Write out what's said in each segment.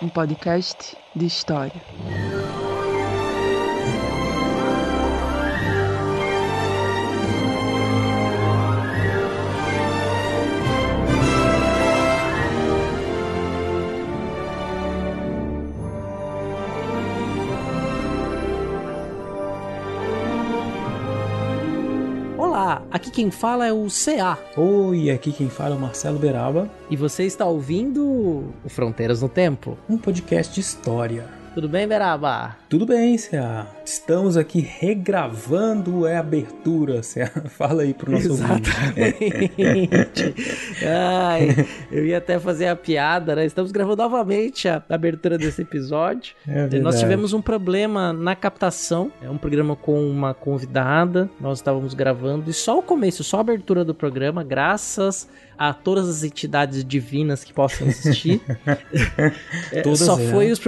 um podcast de história. Aqui quem fala é o CA Oi, aqui quem fala é o Marcelo Beraba, e você está ouvindo o Fronteiras no Tempo. um podcast de história. Tudo bem, Beraba? Tudo bem, CA? Estamos aqui regravando a abertura, CA. Fala aí pro nosso. Exatamente. Ai, eu ia até fazer a piada, né? Estamos gravando novamente a abertura desse episódio. É Nós tivemos um problema na captação. É um programa com uma convidada. Nós estávamos gravando e só o começo, só a abertura do programa, graças a todas as entidades divinas que possam assistir. É, só, foi os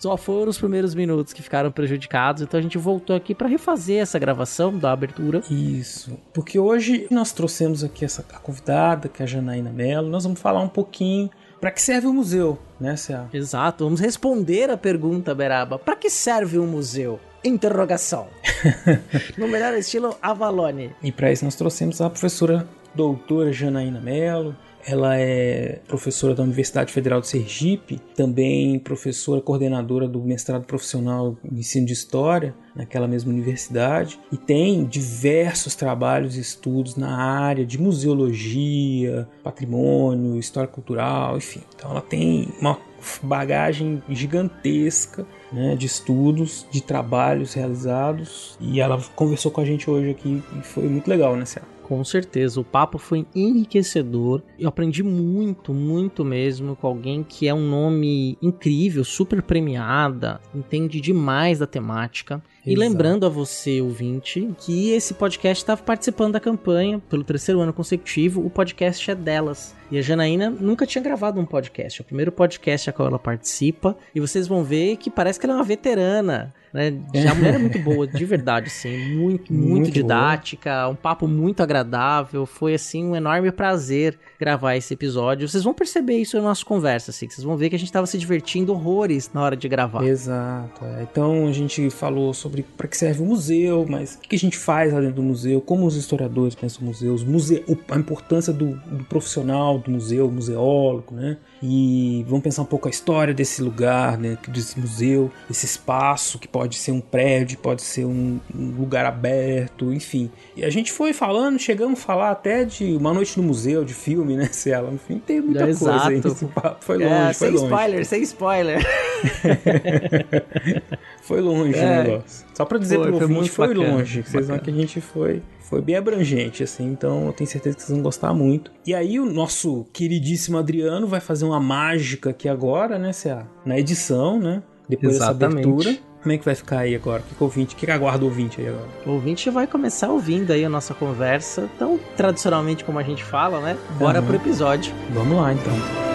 só foram os primeiros minutos que ficaram prejudicados. Então a gente voltou aqui para refazer essa gravação da abertura. Isso, porque hoje nós trouxemos aqui essa a convidada, que é a Janaína Mello. Nós vamos falar um pouquinho para que serve o museu, né, CA? Exato, vamos responder a pergunta, Beraba. Para que serve um museu? Interrogação. no melhor estilo Avalone. E para isso nós trouxemos a professora doutora Janaína Mello. Ela é professora da Universidade Federal de Sergipe, também professora coordenadora do mestrado profissional em ensino de história naquela mesma universidade e tem diversos trabalhos e estudos na área de museologia, patrimônio, história cultural, enfim. Então ela tem uma bagagem gigantesca né, de estudos, de trabalhos realizados e ela conversou com a gente hoje aqui e foi muito legal, né, Céu? Com certeza, o papo foi enriquecedor. Eu aprendi muito, muito mesmo com alguém que é um nome incrível, super premiada, entende demais da temática. E Exato. lembrando a você, ouvinte, que esse podcast estava participando da campanha pelo terceiro ano consecutivo. O podcast é delas. E a Janaína nunca tinha gravado um podcast. É o primeiro podcast a qual ela participa. E vocês vão ver que parece que ela é uma veterana. Né? Já a mulher é muito boa, de verdade, assim. Muito, muito, Muito didática. Um papo muito agradável. Foi, assim, um enorme prazer gravar esse episódio. Vocês vão perceber isso na nossa conversa, assim. Vocês vão ver que a gente estava se divertindo horrores na hora de gravar. Exato. é. Então a gente falou sobre para que serve o museu, mas o que a gente faz lá dentro do museu, como os historiadores pensam o museu, a importância do, do profissional do museu, museólogo, né? E vamos pensar um pouco a história desse lugar, né? Desse museu, desse espaço que pode ser um prédio, pode ser um, um lugar aberto, enfim. E a gente foi falando, chegamos a falar até de Uma Noite no Museu, de filme, né, Ciela? Enfim, tem muita É, coisa aí. exato. Esse papo foi longe, É, foi sem longe. spoiler, sem spoiler. Foi longe É. o negócio. Só pra dizer Foi, pro foi ouvinte, foi bacana, longe. Vocês vão que a gente foi, foi bem abrangente, assim. Então eu tenho certeza que vocês vão gostar muito. E aí o nosso queridíssimo Adriano vai fazer uma mágica aqui agora, né, Cea? Na edição, né? Depois Exatamente. dessa abertura. Como é que vai ficar aí agora? O que, o ouvinte, que, que aguarda o ouvinte aí agora? O ouvinte vai começar ouvindo aí a nossa conversa, tão tradicionalmente como a gente fala, né? Bora Aham. pro episódio. Vamos lá então.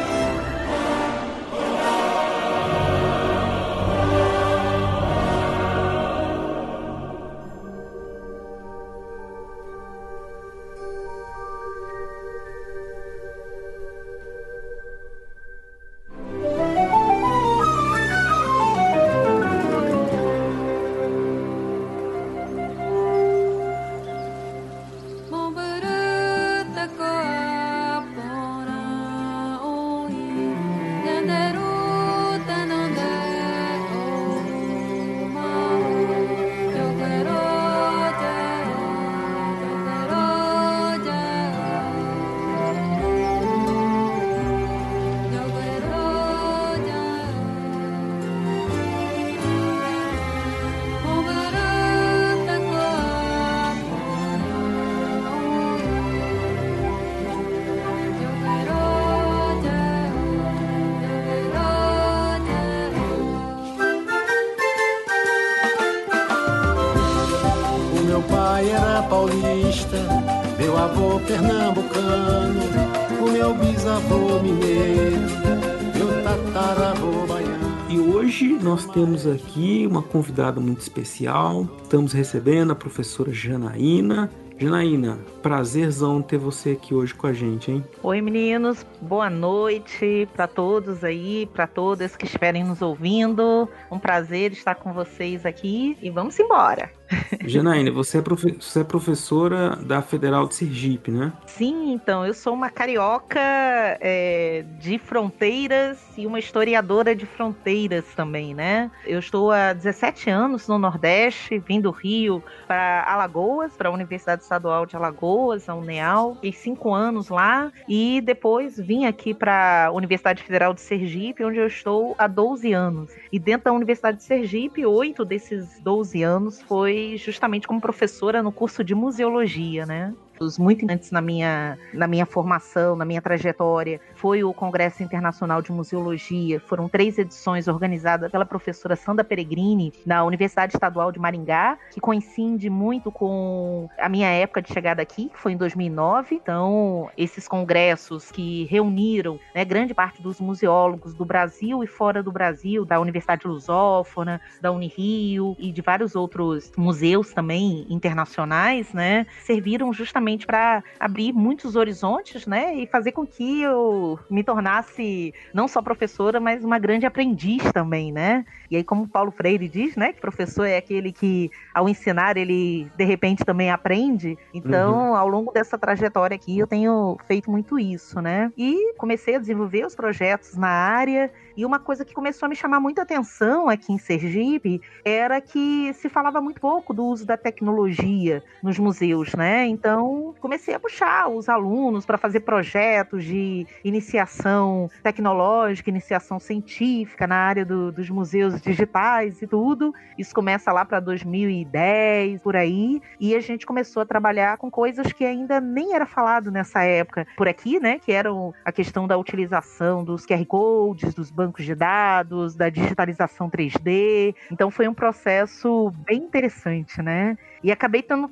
E hoje nós temos aqui uma convidada muito especial. Estamos recebendo a professora Janaína. Janaína, prazerzão ter você aqui hoje com a gente, hein? Oi, meninos. Boa noite para todos aí, para todas que estiverem nos ouvindo. Um prazer estar com vocês aqui e vamos embora. Janaína, você é, você é professora da Federal de Sergipe, né? Sim, então, eu sou uma carioca é, de fronteiras e uma historiadora de fronteiras também, né? Eu estou há 17 anos no Nordeste, vim do Rio para Alagoas, para a Universidade Estadual de Alagoas, a UNEAL. Fiquei cinco anos lá e depois vim aqui para a Universidade Federal de Sergipe, onde eu estou há 12 anos. E dentro da Universidade de Sergipe, oito desses 12 anos foi justamente como professora no curso de museologia, né? Muito importantes na minha, na minha formação, na minha trajetória, foi o Congresso Internacional de Museologia. Foram três edições organizadas pela professora Sandra Peregrini, na Universidade Estadual de Maringá, que coincide muito com a minha época de chegada aqui, que foi em 2009. Então, esses congressos que reuniram né, grande parte dos museólogos do Brasil e fora do Brasil, da Universidade Lusófona, da Unirio e de vários outros museus também internacionais, né, serviram justamente justamente para abrir muitos horizontes, né, e fazer com que eu me tornasse não só professora, mas uma grande aprendiz também, né? E aí, como Paulo Freire diz, né, que professor é aquele que, ao ensinar, ele de repente também aprende. Então, uhum. ao longo dessa trajetória aqui, eu tenho feito muito isso, né? E comecei a desenvolver os projetos na área e uma coisa que começou a me chamar muita atenção aqui em Sergipe era que se falava muito pouco do uso da tecnologia nos museus, né? Então, comecei a puxar os alunos para fazer projetos de iniciação tecnológica, iniciação científica na área do, dos museus digitais e tudo. Isso começa lá para 2010, por aí, e a gente começou a trabalhar com coisas que ainda nem era falado nessa época por aqui, né? Que eram a questão da utilização dos QR codes, dos bancos bancos de dados, da digitalização 3D. Então foi um processo bem interessante, né? E acabei tendo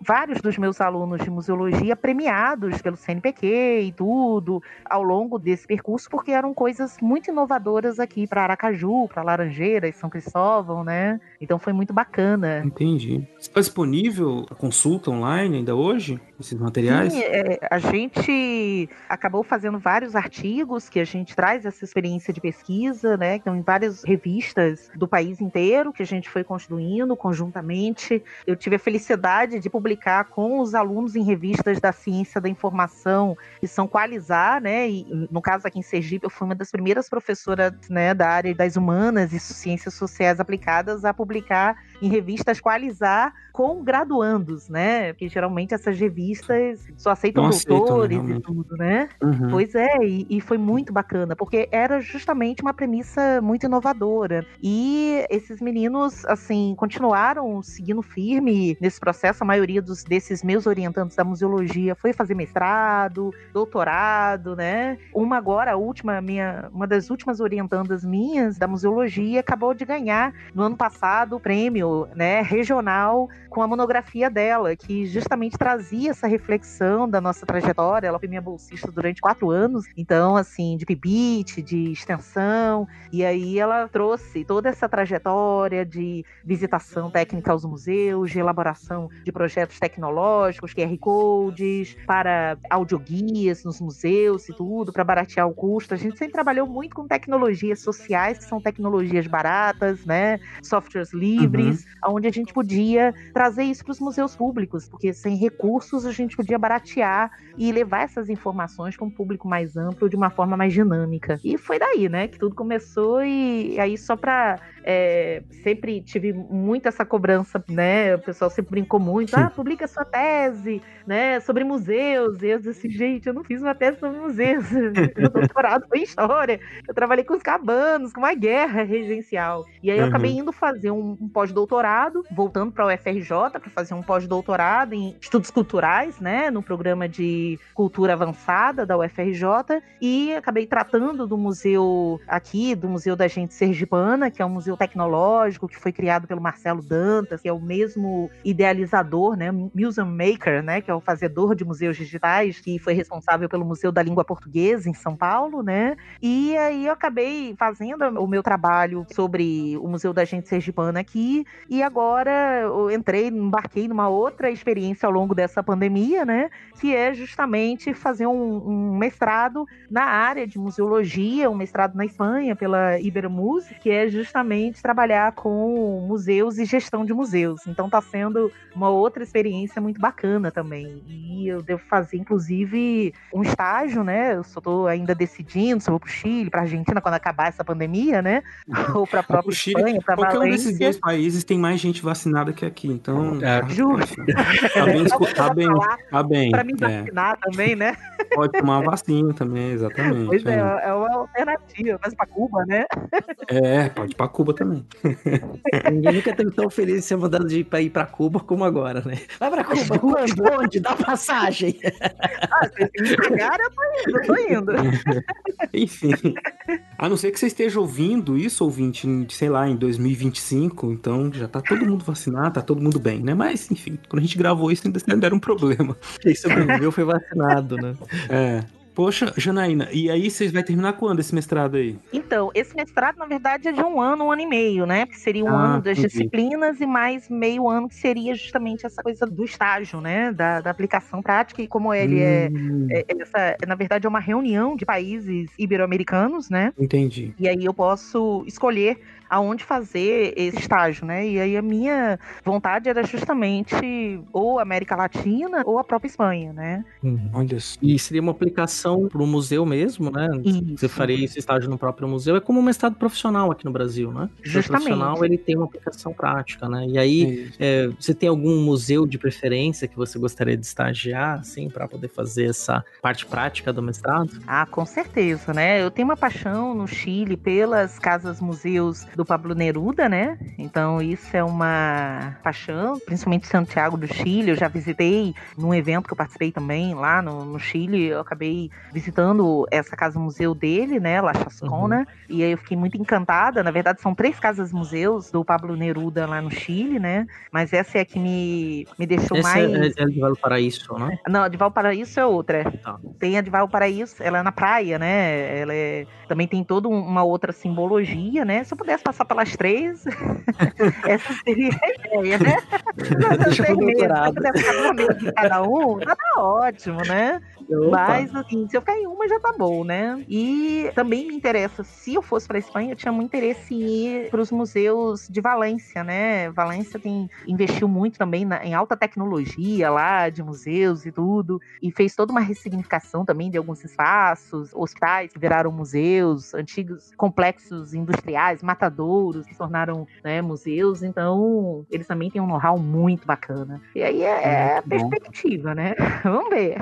vários dos meus alunos de museologia premiados pelo CNPq e tudo ao longo desse percurso, porque eram coisas muito inovadoras aqui para Aracaju, para Laranjeiras, São Cristóvão, né? Então foi muito bacana. Entendi. Está disponível a consulta online ainda hoje? Esses materiais? Sim, é, a gente acabou fazendo vários artigos que a gente traz essa experiência de pesquisa, né? Que estão em várias revistas do país inteiro que a gente foi construindo conjuntamente. Eu tive a felicidade de publicar com os alunos em revistas da ciência da informação que são Qualizar, né? E no caso aqui em Sergipe, eu fui uma das primeiras professoras né, da área das humanas e ciências sociais aplicadas a publicar em revistas Qualizar com graduandos, né? Porque geralmente essas revistas só aceitam Não doutores aceitam, e tudo, né? Uhum. Pois é, e, e, foi muito bacana, porque era justamente uma premissa muito inovadora. E esses meninos, assim, continuaram seguindo firme nesse processo. A maioria dos, desses meus orientantes da museologia foi fazer mestrado, doutorado, né? Uma agora, a última, minha, uma das últimas orientandas minhas da museologia, acabou de ganhar no ano passado o prêmio, né, regional com a monografia dela, que justamente trazia essa reflexão da nossa trajetória. Ela foi minha bolsista durante quatro anos, então, assim, de PIBIT, de extensão, e aí ela trouxe toda essa trajetória de visitação técnica aos museus, de elaboração de projetos tecnológicos, QR Codes, para audioguias nos museus e tudo, para baratear o custo. A gente sempre trabalhou muito com tecnologias sociais, que são tecnologias baratas, né? Softwares livres, uhum. onde a gente podia trazer isso para os museus públicos, porque sem recursos a gente podia baratear e levar essas informações para um público mais amplo de uma forma mais dinâmica. E foi daí, né, que tudo começou e aí só para é, sempre tive muito essa cobrança, né? O pessoal sempre brincou muito, ah, publica sua tese, né, sobre museus. E eu disse, gente, eu não fiz uma tese sobre museus. Meu doutorado foi em história. Eu trabalhei com os cabanos, com uma guerra regencial. E aí eu acabei uhum. indo fazer um, um pós-doutorado, voltando para o UFRJ para fazer um pós-doutorado em estudos culturais, né, no programa de cultura avançada da UFRJ. E acabei tratando do museu aqui, do Museu da Gente Sergipana, que é um museu Tecnológico, que foi criado pelo Marcelo Dantas, que é o mesmo idealizador, né, museum maker, né, que é o fazedor de museus digitais, que foi responsável pelo Museu da Língua Portuguesa em São Paulo, né? E aí eu acabei fazendo o meu trabalho sobre o Museu da Gente Sergipana aqui, e agora eu entrei, embarquei numa outra experiência ao longo dessa pandemia, né? Que é justamente fazer um, um mestrado na área de museologia, um mestrado na Espanha pela Ibermuse, que é justamente trabalhar com museus e gestão de museus. Então está sendo uma outra experiência muito bacana também. E eu devo fazer, inclusive, um estágio, né? Eu só estou ainda decidindo se eu vou para o Chile, para a Argentina, quando acabar essa pandemia, né? Ou para a própria Chile, Espanha, para Qualquer um desses dois países tem mais gente vacinada que aqui, então... É, justo. Tá bem, tá bem, tá bem. Para me vacinar é. também, né? Pode tomar vacina também, exatamente. Pois é, é, é uma alternativa. Mas para Cuba, né? É, pode ir para Cuba também. Ninguém nunca teve tão feliz de ser mandado de ir para Cuba como agora, né? Vai para Cuba, quando? Onde? Dá passagem. ah, se me pagar, eu tô indo, eu tô indo. Enfim. A não ser que você esteja ouvindo isso, ouvinte, sei lá, em 2025, então já tá todo mundo vacinado, tá todo mundo bem, né? Mas, enfim, quando a gente gravou isso, ainda era um problema. Quem sobreviveu foi vacinado, né? É. Poxa, Janaína, e aí vocês vai terminar quando esse mestrado aí? Então, esse mestrado, na verdade, é de um ano, um ano e meio, né? Que seria um ah, ano das entendi. disciplinas e mais meio ano que seria justamente essa coisa do estágio, né? Da, da aplicação prática. E como ele é, hum. é, é, essa, na verdade, é uma reunião de países ibero-americanos, né? Entendi. E aí eu posso escolher aonde fazer esse estágio, né? E aí a minha vontade era justamente ou América Latina ou a própria Espanha, né? Uhum. Olha isso. E seria uma aplicação para o museu mesmo, né? Isso. Você faria esse estágio no próprio museu. É como um mestrado profissional aqui no Brasil, né? Justamente. O profissional ele tem uma aplicação prática, né? E aí, é, você tem algum museu de preferência que você gostaria de estagiar, assim, para poder fazer essa parte prática do mestrado? Ah, com certeza, né? Eu tenho uma paixão no Chile pelas casas museus do Pablo Neruda, né? Então isso é uma paixão, principalmente Santiago do Chile. Eu já visitei num evento que eu participei também lá no, no Chile. Eu acabei visitando essa casa museu dele, né? La Chascona. Uhum. E aí eu fiquei muito encantada. Na verdade, são três casas museus do Pablo Neruda lá no Chile, né? Mas essa é a que me, me deixou essa mais. É, é de Valparaíso, né? Não, a de Valparaíso é outra. Tá. Tem a de Valparaíso, ela é na praia, né? Ela é, também tem toda uma outra simbologia, né? Se eu pudesse passar pelas três, essa seria a ideia, né? Deixa eu meses, de cada um, tá ótimo, né? Opa. Mas, assim, se eu ficar em uma já tá bom, né? E também me interessa, se eu fosse pra Espanha, eu tinha muito interesse em ir pros museus de Valência, né? Valência tem, investiu muito também na, em alta tecnologia lá, de museus e tudo, e fez toda uma ressignificação também de alguns espaços, hospitais que viraram museus, antigos complexos industriais, que se tornaram né, museus, então eles também têm um know-how muito bacana. E aí é, é perspectiva, né? Vamos ver.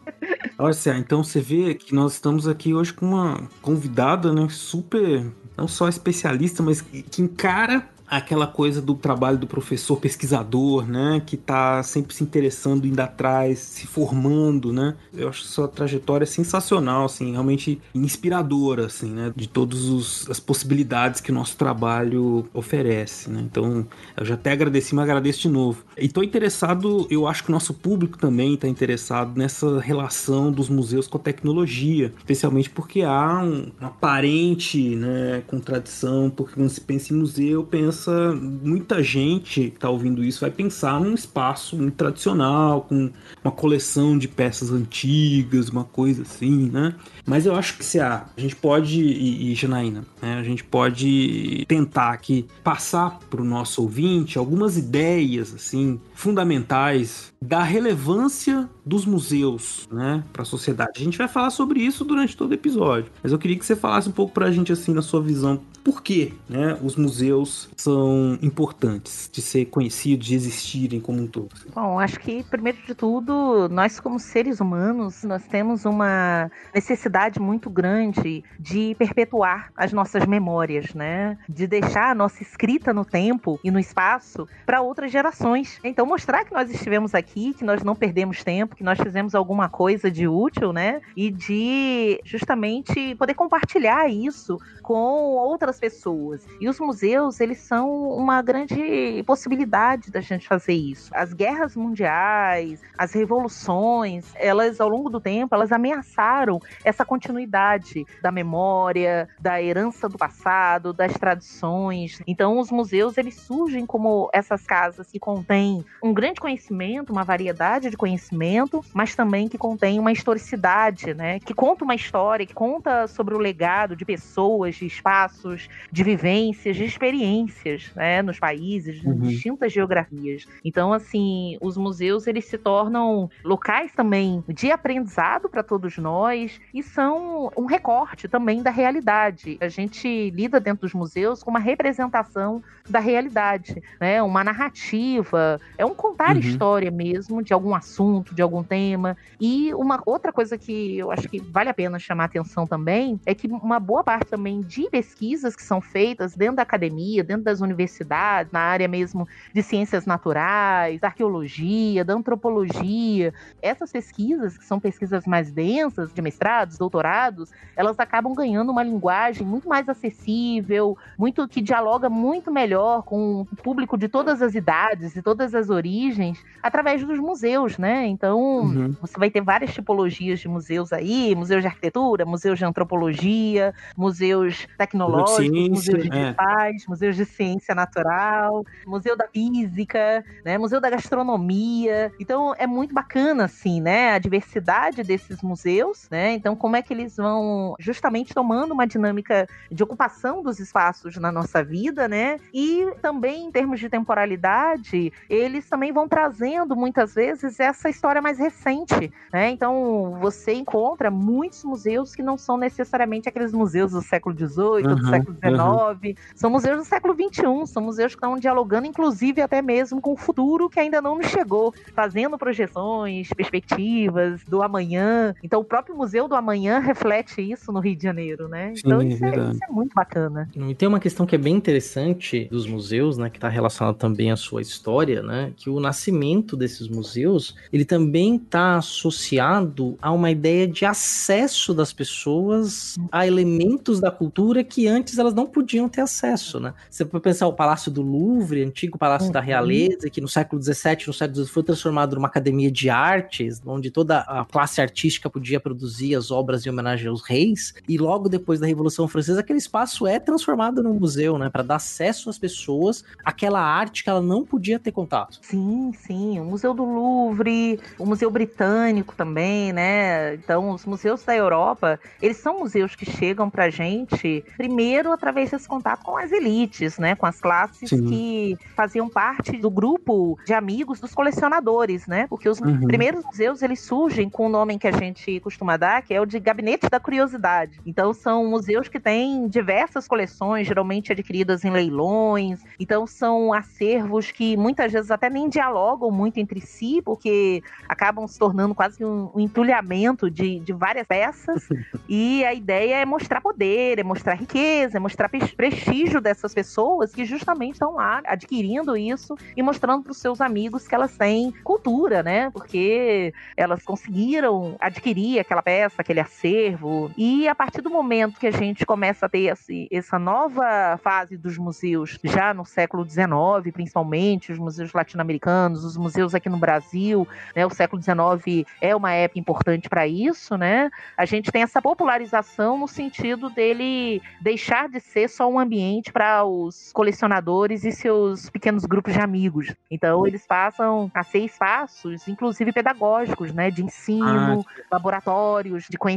Olha, então você vê que nós estamos aqui hoje com uma convidada, né, super, não só especialista, mas que encara aquela coisa do trabalho do professor pesquisador, né, que está sempre se interessando, indo atrás, se formando, né? Eu acho sua trajetória sensacional, assim, realmente inspiradora, assim, né, de todas as possibilidades que o nosso trabalho oferece, né? Então, eu já até agradeci, mas agradeço de novo. E tô interessado, eu acho que o nosso público também está interessado nessa relação dos museus com a tecnologia, especialmente porque há um, uma aparente, né, contradição, porque quando se pensa em museu, pensa pensa, muita gente que tá ouvindo isso vai pensar num espaço muito tradicional, com uma coleção de peças antigas, uma coisa assim, né? Mas eu acho que se a, a gente pode, e, e Janaína, né, a gente pode tentar aqui passar para o nosso ouvinte algumas ideias assim fundamentais da relevância dos museus, né, para a sociedade. A gente vai falar sobre isso durante todo o episódio, mas eu queria que você falasse um pouco para a gente assim na sua visão por que né, os museus são importantes de ser conhecidos, de existirem como um todo? Bom, acho que, primeiro de tudo, nós como seres humanos, nós temos uma necessidade muito grande de perpetuar as nossas memórias, né? De deixar a nossa escrita no tempo e no espaço para outras gerações. Então, mostrar que nós estivemos aqui, que nós não perdemos tempo, que nós fizemos alguma coisa de útil, né? E de justamente poder compartilhar isso com outras outras pessoas. E os museus, eles são uma grande possibilidade da gente fazer isso. As guerras mundiais, as revoluções, elas ao longo do tempo, elas ameaçaram essa continuidade da memória, da herança do passado, das tradições. Então, os museus, eles surgem como essas casas que contêm um grande conhecimento, uma variedade de conhecimento, mas também que contém uma historicidade, né? Que conta uma história, que conta sobre o legado de pessoas, de espaços, de vivências, de experiências, né? Nos países, uhum. em distintas geografias. Então, assim, os museus eles se tornam locais também de aprendizado para todos nós e são um recorte também da realidade. A gente lida dentro dos museus com uma representação da realidade, né? Uma narrativa, é um contar uhum. história mesmo de algum assunto, de algum tema. E uma outra coisa que eu acho que vale a pena chamar atenção também é que uma boa parte também de pesquisas que são feitas dentro da academia, dentro das universidades, na área mesmo de ciências naturais, da arqueologia, da antropologia, essas pesquisas, que são pesquisas mais densas, de mestrados, doutorados, elas acabam ganhando uma linguagem muito mais acessível, muito que dialoga muito melhor com o público de todas as idades e todas as origens, através dos museus, né? Então, uhum. você vai ter várias tipologias de museus aí, museus de arquitetura, museus de antropologia, museus tecnológicos, museus digitais, é. museus de ciência natural, museu da física, né? Museu da gastronomia. Então, é muito bacana, assim, né? A diversidade desses museus, né? Então, como é que eles vão justamente tomando uma dinâmica de ocupação dos espaços na nossa vida, né? E também, em termos de temporalidade, eles também vão trazendo muitas vezes essa história mais recente, né? Então, você encontra muitos museus que não são necessariamente aqueles museus do século XVIII, uhum, do século XIX, uhum. são museus do século XXI, são museus que estão dialogando, inclusive, até mesmo com o futuro que ainda não nos chegou, fazendo projeções, perspectivas do amanhã. Então, o próprio Museu do Amanhã reflete isso no Rio de Janeiro, né? Então, Sim, isso, é, isso, é, muito bacana. E tem uma questão que é bem interessante dos museus, né, que está relacionada também à sua história, né, que o nascimento desses museus, ele também está associado a uma ideia de acesso das pessoas a elementos da cultura que antes elas não podiam ter acesso, né? Você pode pensar o Palácio do Louvre, antigo Palácio uhum. da Realeza, que no século XVII, no século XVIII foi transformado numa academia de artes, onde toda a classe artística podia produzir as obras em homenagem aos reis, e logo depois da Revolução Francesa, aquele espaço é transformado num museu, né, para dar acesso às pessoas àquela arte que ela não podia ter contato. Sim, sim, o Museu do Louvre, o Museu Britânico também, né? Então, os museus da Europa, eles são museus que chegam pra gente primeiro através desse contato com as elites, né, com as classes sim. que faziam parte do grupo de amigos dos colecionadores, né? Porque os uhum. primeiros museus eles surgem com o nome que a gente costuma dar, que é o de Gabinete da Curiosidade. Então são museus que têm diversas coleções, geralmente adquiridas em leilões. Então são acervos que muitas vezes até nem dialogam muito entre si, porque acabam se tornando quase um, um entulhamento de, de várias peças. e a ideia é mostrar poder, é mostrar riqueza, é mostrar prestígio dessas pessoas que justamente estão lá adquirindo isso e mostrando para os seus amigos que elas têm cultura, né? Porque elas conseguiram adquirir aquela peça, aquele acervo. E a partir do momento que a gente começa a ter essa nova fase dos museus, já no século XIX, principalmente, os museus latino-americanos, os museus aqui no Brasil, né? O século XIX é uma época importante para isso, né? A gente tem essa popularização no sentido dele deixar de ser só um ambiente para os colecionadores e seus pequenos grupos de amigos. Então, eles passam a ser espaços, inclusive pedagógicos, né? De ensino, ah. laboratórios de conhecimento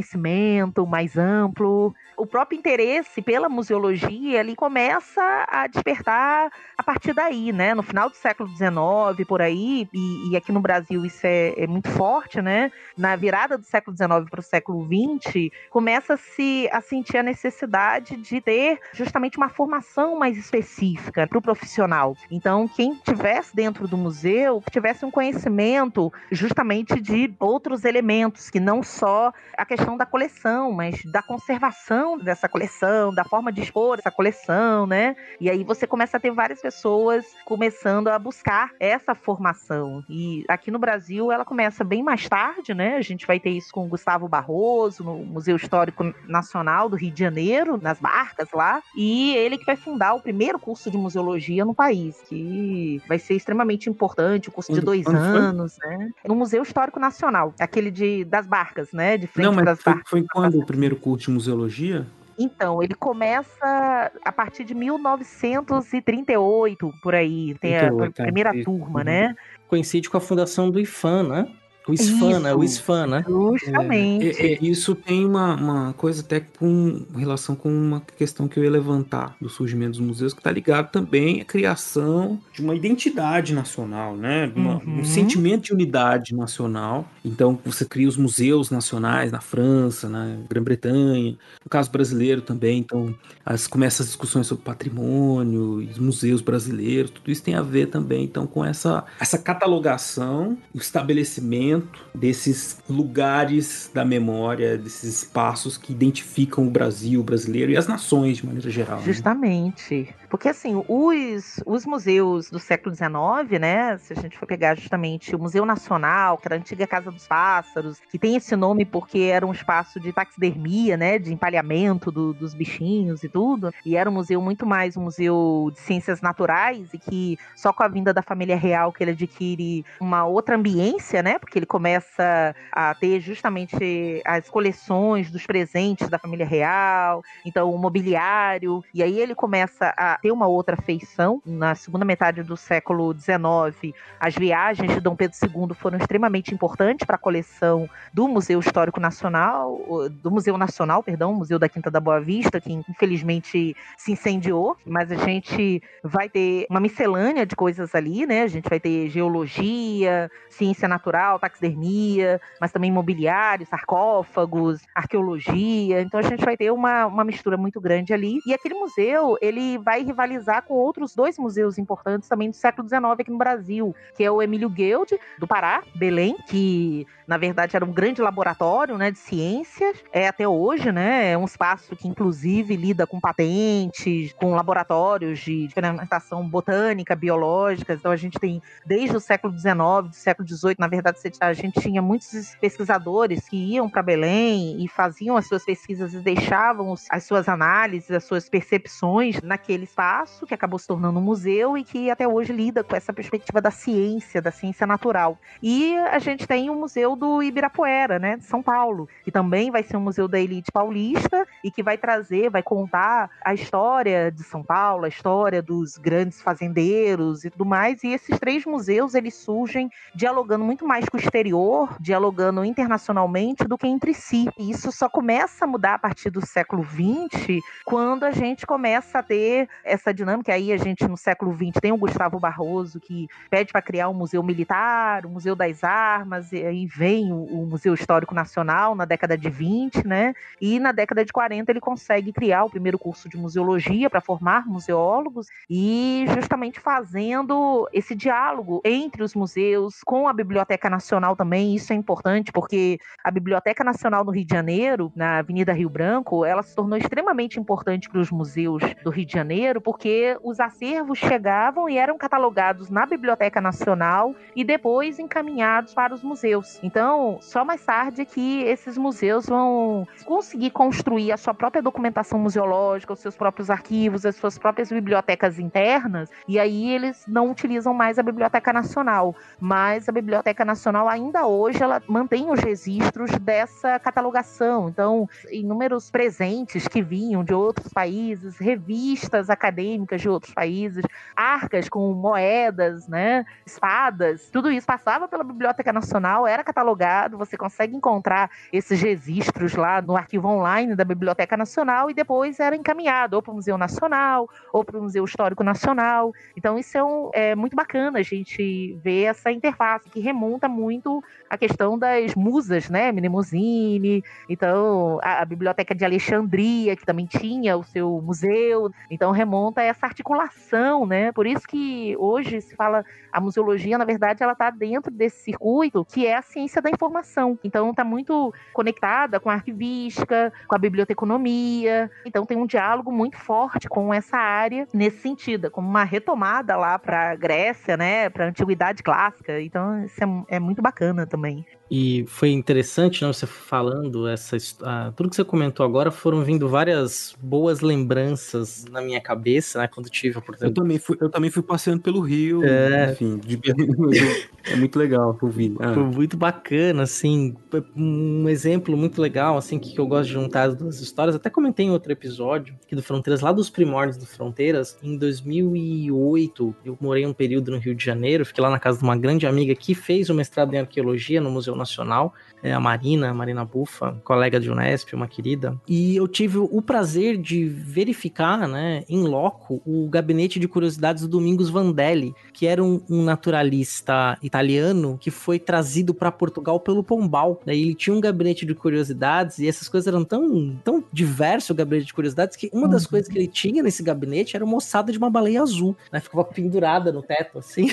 mais amplo. O próprio interesse pela museologia ali começa a despertar a partir daí, né? No final do século XIX, por aí, e, e aqui no Brasil isso é, é, muito forte, né? Na virada do século XIX para o século XX, começa-se a sentir a necessidade de ter justamente uma formação mais específica para o profissional. Então, quem tivesse dentro do museu, que tivesse um conhecimento justamente de outros elementos, que não só a questão da coleção, mas da conservação dessa coleção, da forma de expor essa coleção, né? E aí você começa a ter várias pessoas começando a buscar essa formação. E aqui no Brasil ela começa bem mais tarde, né? A gente vai ter isso com o Gustavo Barroso, no Museu Histórico Nacional do Rio de Janeiro, nas barcas lá, e ele que vai fundar o primeiro curso de museologia no país, que vai ser extremamente importante, o curso de dois anos, né? No Museu Histórico Nacional, aquele de, das barcas, né? De frente Não, mas foi, barcas. foi quando o primeiro curso de museologia? Então, ele começa a partir de 1938, por aí. Tem 38, a é. primeira Isso. turma, né? Coincide com a fundação do IFAM, né? O ISFAN, né? O Isso. ISFAN, né? Justamente. É, é, isso tem uma, uma coisa até com relação com uma questão que eu ia levantar do surgimento dos museus, que está ligado também à criação de uma identidade nacional, né? Uma- Uhum. Um sentimento de unidade nacional. Então, você cria os museus nacionais na França, na Grã-Bretanha, no caso brasileiro também. Então, as, começam as discussões sobre patrimônio, os museus brasileiros, tudo isso tem a ver também então com essa, essa catalogação, o estabelecimento desses lugares da memória, desses espaços que identificam o Brasil, o brasileiro e as nações de maneira geral. né? Porque, assim, os, os museus do século XIX, né? Se a gente for pegar justamente o Museu Nacional, que era a antiga Casa dos Pássaros, que tem esse nome porque era um espaço de taxidermia, né? De empalhamento do- dos bichinhos e tudo. E era um museu muito mais um museu de ciências naturais e que só com a vinda da família real que ele adquire uma outra ambiência, né? Porque ele começa a ter justamente as coleções dos presentes da família real, então o mobiliário, e aí ele começa a ter uma outra feição. Na segunda metade do século XIX, as viagens de Dom Pedro II foram extremamente importantes para a coleção do Museu Histórico Nacional, do Museu Nacional, perdão, Museu da Quinta da Boa Vista, que infelizmente se incendiou, mas a gente vai ter uma miscelânea de coisas ali, né? A gente vai ter geologia, ciência natural, taxidermia, mas também mobiliário, sarcófagos, arqueologia. Então a gente vai ter uma, uma mistura muito grande ali. E aquele museu, ele vai rivalizar com outros dois museus importantes também do século XIX aqui no Brasil, que é o Emílio Guild, do Pará, Belém, que na verdade era um grande laboratório né, de ciências, é até hoje, né? É um espaço que inclusive lida com patentes, com laboratórios de experimentação botânica, biológica. Então a gente tem desde o século XIX, do século XVIII, na verdade, a gente tinha muitos pesquisadores que iam para Belém e faziam as suas pesquisas e deixavam as suas análises, as suas percepções naquele espaço, que acabou se tornando um museu e que até hoje lida com essa perspectiva da ciência, da ciência natural. E a gente tem o Museu do Ibirapuera, né, de São Paulo, que também vai ser um museu da elite paulista e que vai trazer, vai contar a história de São Paulo, a história dos grandes fazendeiros e tudo mais. E esses três museus, eles surgem dialogando muito mais com o exterior, dialogando internacionalmente do que entre si. E isso só começa a mudar a partir do século XX, quando a gente começa a ter essa dinâmica. Aí a gente, no século XX, tem o Gustavo Barroso, que pede para criar um museu militar, o Museu das Armas, e aí vem o, o Museu Histórico Nacional na década de 20, né? E na década de 40 ele consegue criar o primeiro curso de museologia para formar museólogos e justamente fazendo esse diálogo entre os museus com a Biblioteca Nacional também. Isso é importante porque a Biblioteca Nacional do Rio de Janeiro, na Avenida Rio Branco, ela se tornou extremamente importante para os museus do Rio de Janeiro porque os acervos chegavam e eram catalogados na Biblioteca Nacional e depois encaminhados para os museus. Então, só mais tarde é que esses museus vão conseguir construir a sua própria documentação museológica, os seus próprios arquivos, as suas próprias bibliotecas internas, e aí eles não utilizam mais a Biblioteca Nacional, mas a Biblioteca Nacional ainda hoje ela mantém os registros dessa catalogação. Então, inúmeros presentes que vinham de outros países, revistas acadêmicas de outros países, arcas com moedas, né, espadas, tudo isso passava pela Biblioteca Nacional, era catalogado, você consegue encontrar esses registros lá no arquivo online da Biblioteca Nacional e depois era encaminhado ou para o Museu Nacional ou para o Museu Histórico Nacional. Então isso é, um- é muito bacana a gente ver essa interface que remonta muito a questão das musas, né, Mnemosyne, então a, a Biblioteca de Alexandria, que também tinha o seu museu, então remonta a essa articulação, né? Por isso que hoje se fala a museologia, na verdade, ela está dentro desse circuito que é a ciência da informação. Então está muito conectada com a arquivística, com a biblioteconomia. Então tem um diálogo muito forte com essa área nesse sentido, como uma retomada lá para a Grécia, né, para a antiguidade clássica. Então isso é, é muito bacana também. E foi interessante, não, você falando essa ah, tudo que você comentou agora foram vindo várias boas lembranças na minha cabeça, né, quando tive a oportunidade. Eu também fui, eu também fui passeando pelo Rio, É. enfim, de... é muito legal ouvir. Ah. Muito bacana, assim, um exemplo muito legal, assim, que eu gosto de juntar as duas histórias. Até comentei em outro episódio aqui do Fronteiras, lá dos primórdios do Fronteiras, em 2008, eu morei um período no Rio de Janeiro, fiquei lá na casa de uma grande amiga que fez o mestrado em arqueologia no Museu Nacional, é, a Marina, a Marina Bufa, colega de Unesp, uma querida. E eu tive o prazer de verificar, né, em loco, o gabinete de curiosidades do Domingos Vandelli, que era um, um naturalista italiano que foi trazido para Portugal pelo Pombal. Daí ele tinha um gabinete de curiosidades e essas coisas eram tão, tão diverso o gabinete de curiosidades que uma das coisas que ele tinha nesse gabinete era uma ossada de uma baleia azul, né? Ficava pendurada no teto, assim,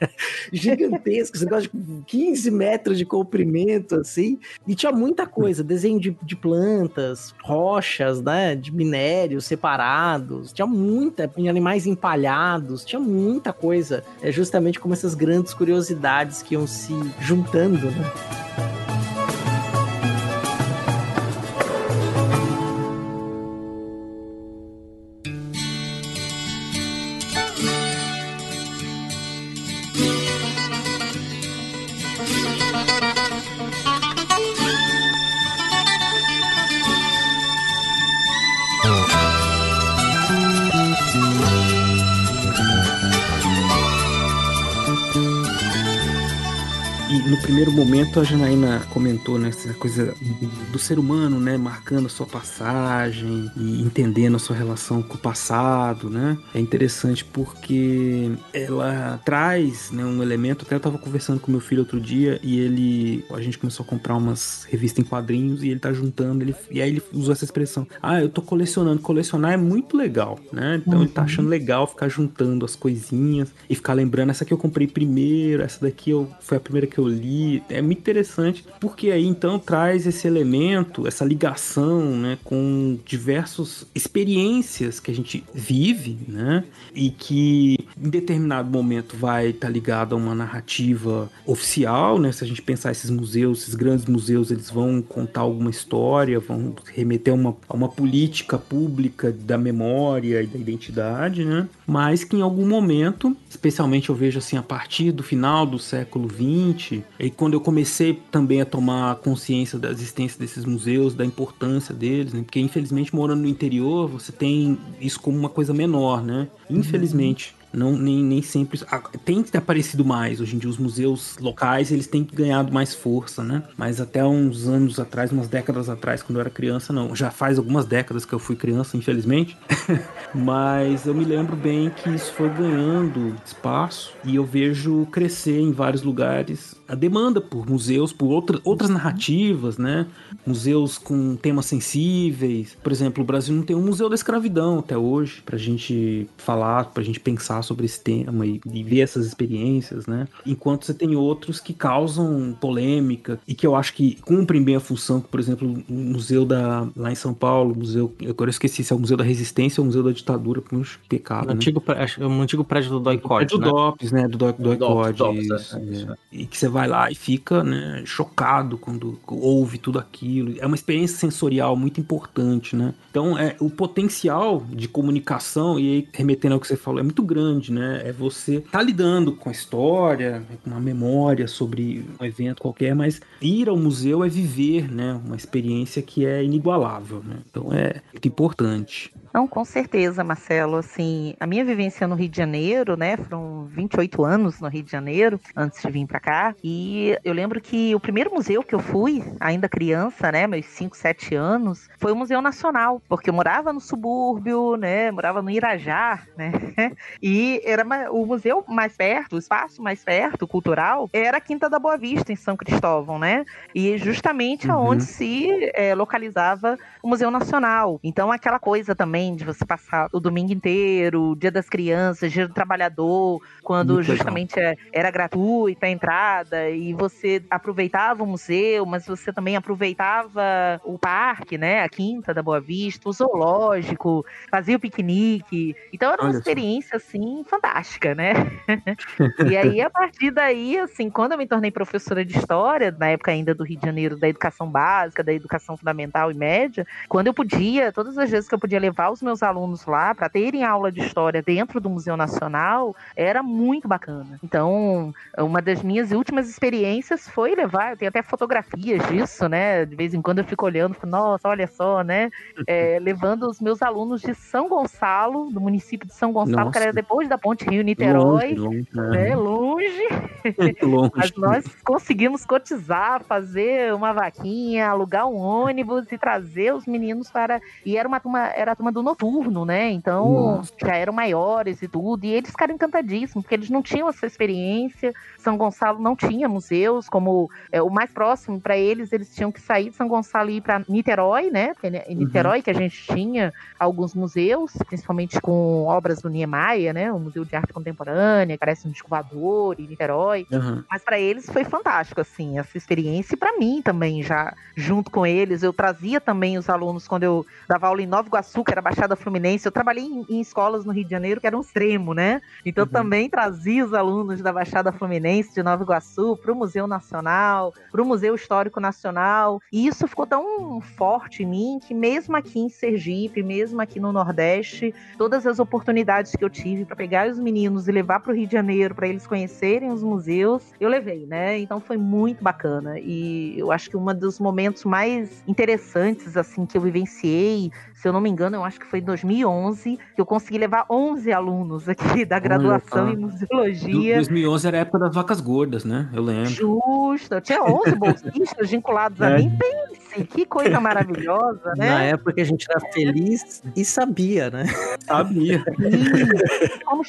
gigantesca, esse negócio de 15 metros de comprimento, assim, e tinha muita coisa, desenho de, de plantas, rochas, né, de minérios separados, tinha muita, em animais empalhados, tinha muita coisa, é justamente como essas grandes curiosidades que iam se juntando, né? Primeiro momento a Janaína comentou né, essa coisa do ser humano, né, marcando a sua passagem e entendendo a sua relação com o passado, né? É interessante porque ela traz, né, um elemento. Até eu estava conversando com meu filho outro dia e ele, a gente começou a comprar umas revistas em quadrinhos e ele tá juntando, ele, e aí ele usou essa expressão: "Ah, eu tô colecionando". Colecionar é muito legal, né? Então ele tá achando legal ficar juntando as coisinhas e ficar lembrando essa aqui eu comprei primeiro, essa daqui eu, foi a primeira que eu li. É muito interessante, porque aí então traz esse elemento, essa ligação, né, com diversas experiências que a gente vive, né, e que em determinado momento vai estar ligado a uma narrativa oficial, né, se a gente pensar esses museus, esses grandes museus, eles vão contar alguma história, vão remeter a uma, a uma política pública da memória e da identidade, né, mas que em algum momento, especialmente eu vejo assim a partir do final do século XX, quando eu comecei também a tomar consciência da existência desses museus, da importância deles, né? Porque infelizmente morando no interior, você tem isso como uma coisa menor, né? Infelizmente. Não, nem, nem sempre. Tem aparecido mais. Hoje em dia, os museus locais eles têm ganhado mais força, né? Mas até uns anos atrás, umas décadas atrás, quando eu era criança, não. Já faz algumas décadas que eu fui criança, infelizmente. Mas eu me lembro bem que isso foi ganhando espaço e eu vejo crescer em vários lugares a demanda por museus, por outra, outras narrativas, né? Museus com temas sensíveis. Por exemplo, o Brasil não tem um museu da escravidão até hoje, pra gente falar, pra gente pensar sobre esse tema e, e ver essas experiências, né? Enquanto você tem outros que causam polêmica e que eu acho que cumprem bem a função, por exemplo, o museu da lá em São Paulo, o museu, agora eu esqueci se é o Museu da Resistência ou o Museu da Ditadura, porque um pecado, O né? antigo, pré- acho- o antigo prédio do É Doicode, do né? DOPS, né? Do, do, do DOPS, ICOD, DOPS, isso, é, é. isso, E que você vai lá e fica né, chocado quando ouve tudo aquilo. É uma experiência sensorial muito importante, né? Então, é, o potencial de comunicação, e aí, remetendo ao que você falou, é muito grande, né? É você tá lidando com a história, com uma memória sobre um evento qualquer, mas ir ao museu é viver, né? Uma experiência que é inigualável, né? Então, é muito importante. Não, com certeza, Marcelo. Assim, a minha vivência no Rio de Janeiro, né? Foram 28 anos no Rio de Janeiro antes de vir para cá. E eu lembro que o primeiro museu que eu fui, ainda criança, né? Meus 5, 7 anos, foi o Museu Nacional, porque eu morava no subúrbio, né? Morava no Irajá, né? E era o museu mais perto, o espaço mais perto, cultural, era a Quinta da Boa Vista, em São Cristóvão, né? E justamente Uhum. aonde se eh, localizava o Museu Nacional. Então, aquela coisa também também, de você passar o domingo inteiro, Dia das Crianças, Dia do Trabalhador, quando Muito justamente é- era gratuita a entrada e você aproveitava o museu, mas você também aproveitava o parque, né? A Quinta da Boa Vista, o zoológico, fazia o piquenique. Então era uma Olha só. experiência assim fantástica, né? e aí a partir daí, assim, quando eu me tornei professora de história, na época ainda do Rio de Janeiro, da educação básica, da educação fundamental e média, quando eu podia, todas as vezes que eu podia levar os meus alunos lá para terem aula de história dentro do Museu Nacional, era muito bacana. Então, uma das minhas últimas experiências foi levar, eu tenho até fotografias disso, né? De vez em quando eu fico olhando, falo, nossa, olha só, né? É, levando os meus alunos de São Gonçalo, do município de São Gonçalo, que era Nossa. depois da Ponte Rio-Niterói. Longe, longe, né, longe, é. longe. mas nós conseguimos cotizar, fazer uma vaquinha, alugar um ônibus e trazer os meninos para. E era uma turma, era a turma do noturno, né? Então Nossa. já eram maiores e tudo. E eles ficaram encantadíssimos, porque eles não tinham essa experiência. São Gonçalo não tinha museus, como é, o mais próximo para eles, eles tinham que sair de São Gonçalo e ir para Niterói, né? Porque é em Niterói que a gente tinha alguns museus, principalmente com obras do Niemeyer, né? O Museu de Arte Contemporânea, parece um Descovador em Niterói. Aham. Mas para eles foi fantástico, assim, essa experiência. E para mim também, já junto com eles, eu trazia também os alunos quando eu dava aula em Nova Iguaçu, que era Baixada Fluminense. Eu trabalhei em, em escolas no Rio de Janeiro que eram um extremo, né? Então eu também trazia os alunos da Baixada Fluminense de Nova Iguaçu para o Museu Nacional, para o Museu Histórico Nacional. E isso ficou tão forte em mim que mesmo aqui em Sergipe, mesmo aqui no Nordeste, todas as oportunidades que eu tive para pegar os meninos e levar para o Rio de Janeiro para eles conhecerem os museus, eu levei, né? Então foi muito bacana e eu acho que um dos momentos mais interessantes assim que eu vivenciei, se eu não me engano, eu acho que foi em 2011 que eu consegui levar 11 alunos aqui da graduação só. em museologia. 2011 era a época das vacas gordas, né? Eu lembro. Justo, eu tinha 11 bolsistas vinculados a É. mim. Pense, que coisa maravilhosa, né? Na época que a gente era feliz e sabia, né? Sabia.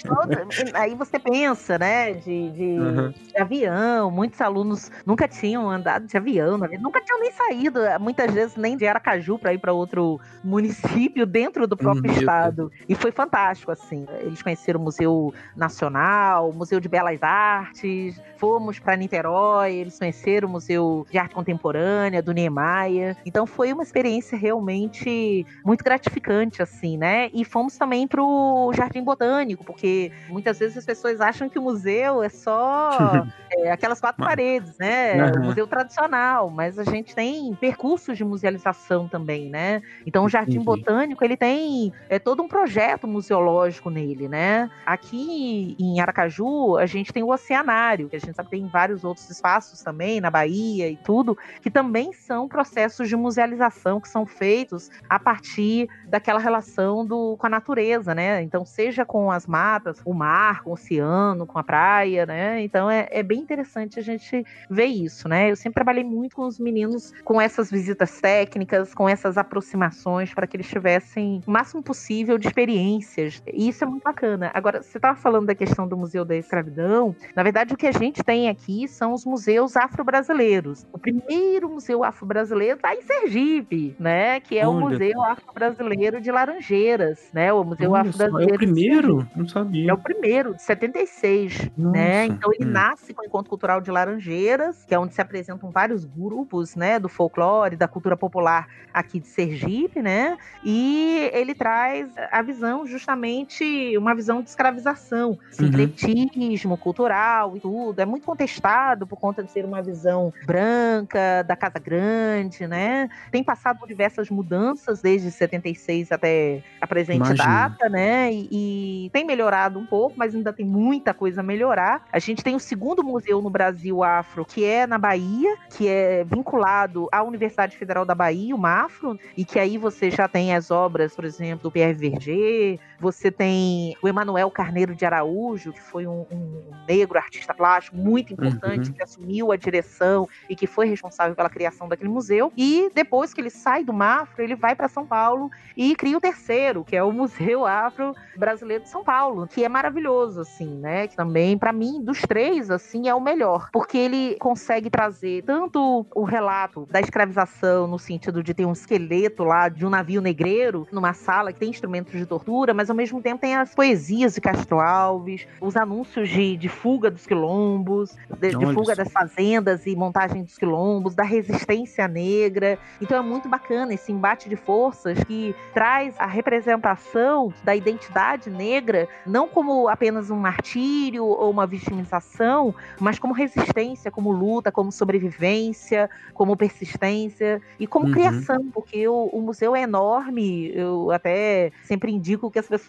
Todos. Aí você pensa, né, de, de, Uhum. de avião. Muitos alunos nunca tinham andado de avião, nunca tinham nem saído, muitas vezes nem de Aracaju para ir para outro município dentro do próprio Uhum. estado. E foi fantástico, assim. Eles conheceram o Museu Nacional, o Museu de Belas Artes, fomos para Niterói, eles conheceram o Museu de Arte Contemporânea do Niemeyer. Então foi uma experiência realmente muito gratificante, assim, né? E fomos também pro Jardim Botânico, porque muitas vezes as pessoas acham que o museu é só é, aquelas quatro paredes, né? Aham. O museu tradicional, mas a gente tem percursos de musealização também, né? Então o Jardim Entendi. Botânico, ele tem é, todo um projeto museológico nele, né? Aqui em Aracaju, a gente tem o Oceanário, que a gente sabe tem vários outros espaços também, na Bahia e tudo, que também são processos de musealização que são feitos a partir daquela relação do, com a natureza, né? Então, seja com as matas, o mar, com o oceano, com a praia, né? Então, é, é bem interessante a gente ver isso, né? Eu sempre trabalhei muito com os meninos com essas visitas técnicas, com essas aproximações, para que eles tivessem o máximo possível de experiências. E isso é muito bacana. Agora, você estava falando da questão do Museu da Escravidão. Na verdade, o que a gente tem aqui são os museus afro-brasileiros. O primeiro museu afro-brasileiro está em Sergipe, né? Que é o Olha. Museu Afro-Brasileiro de Laranjeiras, né? O Museu Afro-Brasileiro. É o primeiro? Não sabia. é o primeiro, de 76, né? Nossa, Então ele hum. nasce com o Encontro Cultural de Laranjeiras, que é onde se apresentam vários grupos, né, do folclore, da cultura popular aqui de Sergipe, né? E ele traz a visão justamente uma visão de escravização, sincretismo cultural e tudo. É muito contestado por conta de ser uma visão branca, da Casa Grande, né? Tem passado por diversas mudanças desde 76 até a presente Imagino. data, né? E, e tem melhorado um pouco, mas ainda tem muita coisa a melhorar. A gente tem o segundo museu no Brasil afro, que é na Bahia, que é vinculado à Universidade Federal da Bahia, o MAFRO, e que aí você já tem as obras, por exemplo, do Pierre Verger, Você tem o Emanuel Carneiro de Araújo, que foi um, um negro artista plástico muito importante, uhum. que assumiu a direção e que foi responsável pela criação daquele museu. E depois que ele sai do Mafro, ele vai para São Paulo e cria o terceiro, que é o Museu Afro Brasileiro de São Paulo, que é maravilhoso, assim, né? Que também, para mim, dos três, assim, é o melhor, porque ele consegue trazer tanto o relato da escravização, no sentido de ter um esqueleto lá de um navio negreiro numa sala que tem instrumentos de tortura, mas ao mesmo tempo tem as poesias de Castro Alves, os anúncios de, de fuga dos quilombos, de, de fuga das fazendas e montagem dos quilombos, da resistência negra. Então é muito bacana esse embate de forças que traz a representação da identidade negra não como apenas um martírio ou uma vitimização, mas como resistência, como luta, como sobrevivência, como persistência e como uhum. criação, porque o, o museu é enorme. Eu até sempre indico que as pessoas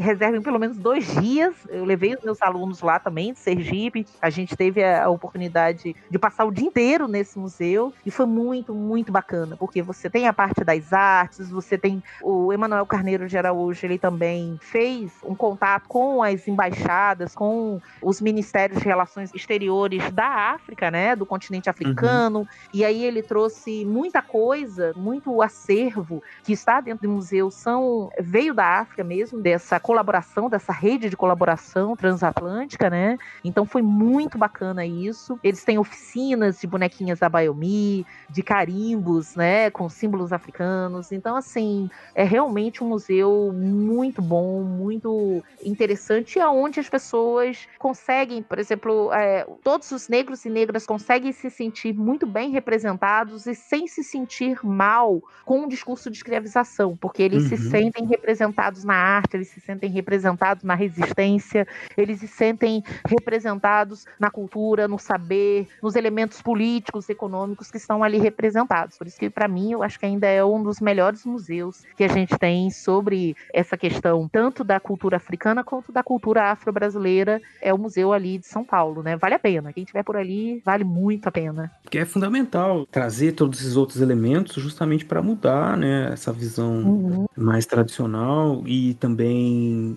reservem pelo menos dois dias. Eu levei os meus alunos lá também, de Sergipe. A gente teve a, oportunidade de passar o dia inteiro nesse museu e foi muito, muito bacana, porque você tem a parte das artes, você tem o Emanuel Carneiro de Araújo, ele também fez um contato com as embaixadas, com os ministérios de relações exteriores da África, né, do continente africano. Uhum. E aí ele trouxe muita coisa, muito acervo que está dentro do museu são veio da África mesmo, dessa colaboração, dessa rede de colaboração transatlântica, né? Então foi muito bacana isso. Eles têm oficinas de bonequinhas da Bayomi, de carimbos, né, com símbolos africanos. Então assim, é realmente um museu muito bom, muito interessante, aonde as pessoas conseguem, por exemplo, é, todos os negros e negras conseguem se sentir muito bem representados e sem se sentir mal com o discurso de escravização, porque eles uhum. se sentem representados na arte, eles se sentem sentem representados na resistência, eles se sentem representados na cultura, no saber, nos elementos políticos, econômicos que estão ali representados. Por isso que, para mim, eu acho que ainda é um dos melhores museus que a gente tem sobre essa questão, tanto da cultura africana quanto da cultura afro-brasileira. É o museu ali de São Paulo, né? Vale a pena. Quem estiver por ali, vale muito a pena. Que é fundamental trazer todos esses outros elementos justamente para mudar, né? Essa visão uhum. mais tradicional e também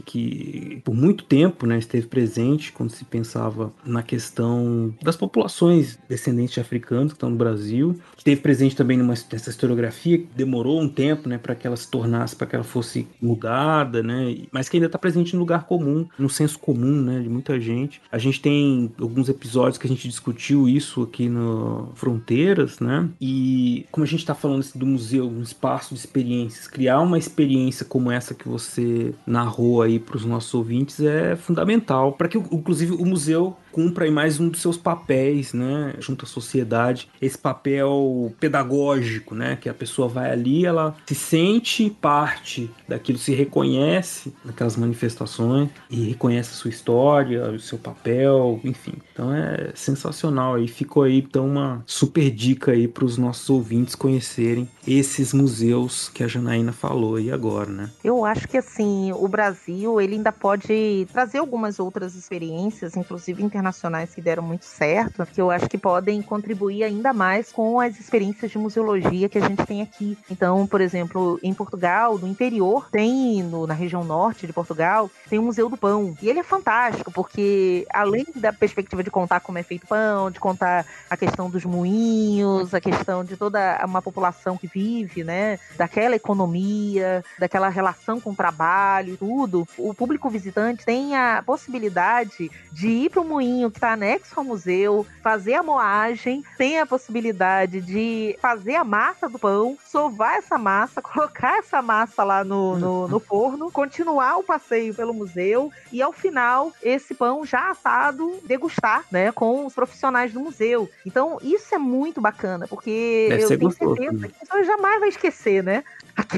que por muito tempo né, esteve presente quando se pensava na questão das populações descendentes de africanos que estão no Brasil. Esteve presente também numa, nessa historiografia que demorou um tempo né, para que ela se tornasse, para que ela fosse mudada, né, mas que ainda está presente no lugar comum, no senso comum né, de muita gente. A gente tem alguns episódios que a gente discutiu isso aqui no Fronteiras, né? E como a gente está falando assim, do museu, um espaço de experiências, criar uma experiência como essa que você narrou aí para os nossos ouvintes é fundamental para que, inclusive, o museu cumpra mais um dos seus papéis, né, junto à sociedade, esse papel pedagógico, né, que a pessoa vai ali, ela se sente parte daquilo, se reconhece naquelas manifestações e reconhece a sua história, o seu papel, enfim. Então é sensacional aí, ficou aí então uma super dica aí para os nossos ouvintes conhecerem esses museus que a Janaína falou aí agora, né? Eu acho que assim, o Brasil, ele ainda pode trazer algumas outras experiências, inclusive internacionais internacionais que deram muito certo, que eu acho que podem contribuir ainda mais com as experiências de museologia que a gente tem aqui. Então, por exemplo, em Portugal, no interior, tem no, na região norte de Portugal, tem o Museu do Pão. E ele é fantástico, porque além da perspectiva de contar como é feito pão, de contar a questão dos moinhos, a questão de toda uma população que vive, né, daquela economia, daquela relação com o trabalho e tudo, o público visitante tem a possibilidade de ir para o moinho que está anexo ao museu, fazer a moagem, tem a possibilidade de fazer a massa do pão, sovar essa massa, colocar essa massa lá no, no, no forno, continuar o passeio pelo museu e ao final esse pão já assado degustar, né, com os profissionais do museu. Então isso é muito bacana, porque Deve eu tenho gostoso. certeza que a pessoa jamais vai esquecer, né?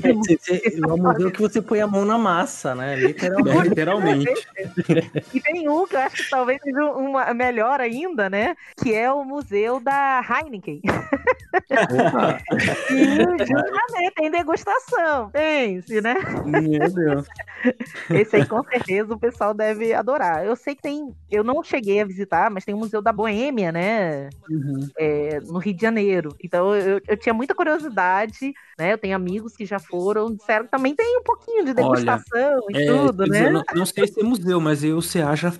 É, você, é um museu que você põe a mão na massa, né? Literalmente. literalmente. e tem um que eu acho que talvez seja uma melhor ainda, né? Que é o museu da Heineken. e justamente tem degustação, pense, né? Meu Deus. Esse aí com certeza o pessoal deve adorar. Eu sei que tem, eu não cheguei a visitar, mas tem o Museu da Boêmia, né? Uhum. É, no Rio de Janeiro. Então eu, eu tinha muita curiosidade, né? Eu tenho amigos que que já foram disseram que também tem um pouquinho de degustação Olha, e é, tudo, né? não, não, sei se é museu, mas eu e o CA já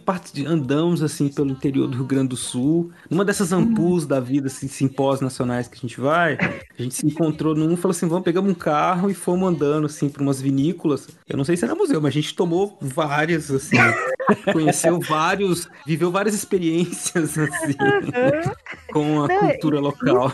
andamos assim pelo interior do Rio Grande do Sul. Numa dessas ampus hum. da vida, assim, simpósios nacionais que a gente vai, a gente se encontrou num e falou assim: vamos pegar um carro e fomos andando assim por umas vinícolas. Eu não sei se era museu, mas a gente tomou várias, assim. conheceu vários, viveu várias experiências assim, com a não, cultura local.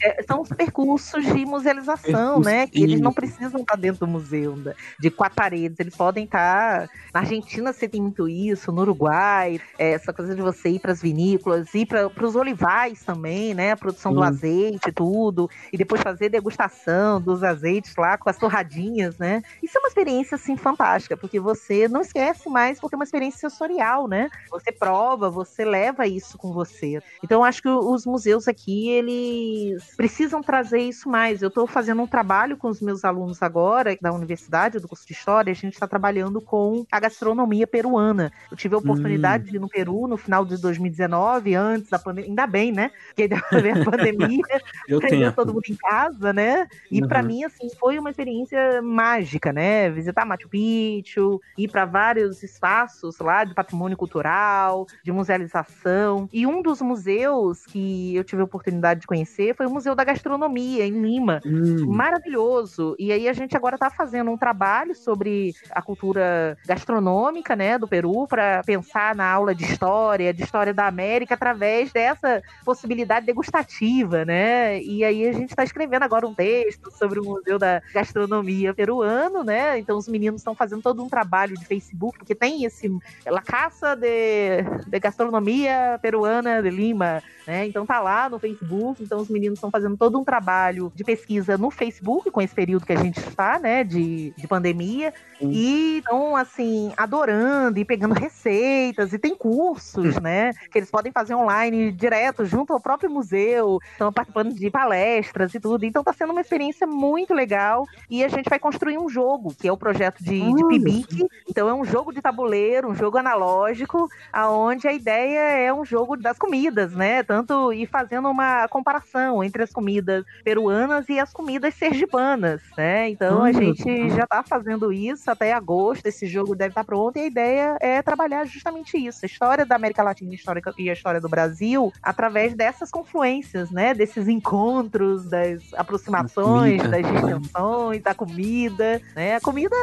É, são os percursos de musealização, né? Que eles não precisam estar dentro do museu de quatro paredes, eles podem estar. Na Argentina você tem muito isso, no Uruguai, é, essa coisa de você ir para as vinícolas, ir para os olivais também, né? A produção do azeite e tudo, e depois fazer degustação dos azeites lá com as torradinhas, né? Isso é uma experiência assim fantástica, porque você não esquece mais, porque é uma experiência sensorial, né? Você prova, você leva isso com você. Então, acho que os museus aqui, eles precisam trazer isso mais. Eu estou fazendo um trabalho com os meus alunos agora, da universidade, do curso de História, a gente está trabalhando com a gastronomia peruana. Eu tive a oportunidade hum. de ir no Peru no final de 2019, antes da pandemia, ainda bem, né? Porque deu a pandemia, Eu tenho. todo mundo em casa, né? E uhum. para mim, assim, foi uma experiência mágica, né? Visitar Machu Picchu, ir para vários espaços lá de patrimônio cultural, de musealização. E um dos museus que eu tive a oportunidade de conhecer foi o Museu da Gastronomia, em Lima. Hum. Maravilhoso. E aí a gente agora está fazendo um trabalho sobre a cultura gastronômica né, do Peru, para pensar na aula de história, de história da América, através dessa possibilidade degustativa, né? E aí a gente está escrevendo agora um texto sobre o Museu da Gastronomia peruano, né? Então os meninos estão fazendo todo um trabalho de Facebook, porque tem esse La Caça de, de Gastronomia Peruana de Lima, né? Então tá lá no Facebook, então os meninos estão fazendo todo um trabalho de pesquisa no Facebook com esse período que a gente está, né, de, de pandemia, Sim. e estão, assim, adorando e pegando receitas, e tem cursos, né, que eles podem fazer online direto junto ao próprio museu, estão participando de palestras e tudo, então tá sendo uma experiência muito legal, e a gente vai construir um jogo, que é o projeto de, de Pibic, então é um jogo de tabuleiro um jogo analógico, aonde a ideia é um jogo das comidas, né? Tanto e fazendo uma comparação entre as comidas peruanas e as comidas sergipanas, né? Então a gente já está fazendo isso até agosto, esse jogo deve estar tá pronto e a ideia é trabalhar justamente isso, a história da América Latina e a história do Brasil através dessas confluências, né? Desses encontros, das aproximações, das distinções, da comida, né? A comida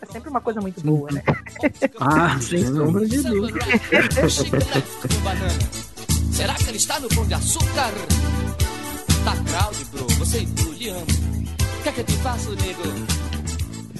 é sempre uma coisa muito boa, né? Ah, sem sombra de dúvida. Será que ele está no pão de açúcar? Tá crowd, bro. Você e Blue, lhe amo. O que é que eu te faço, nego?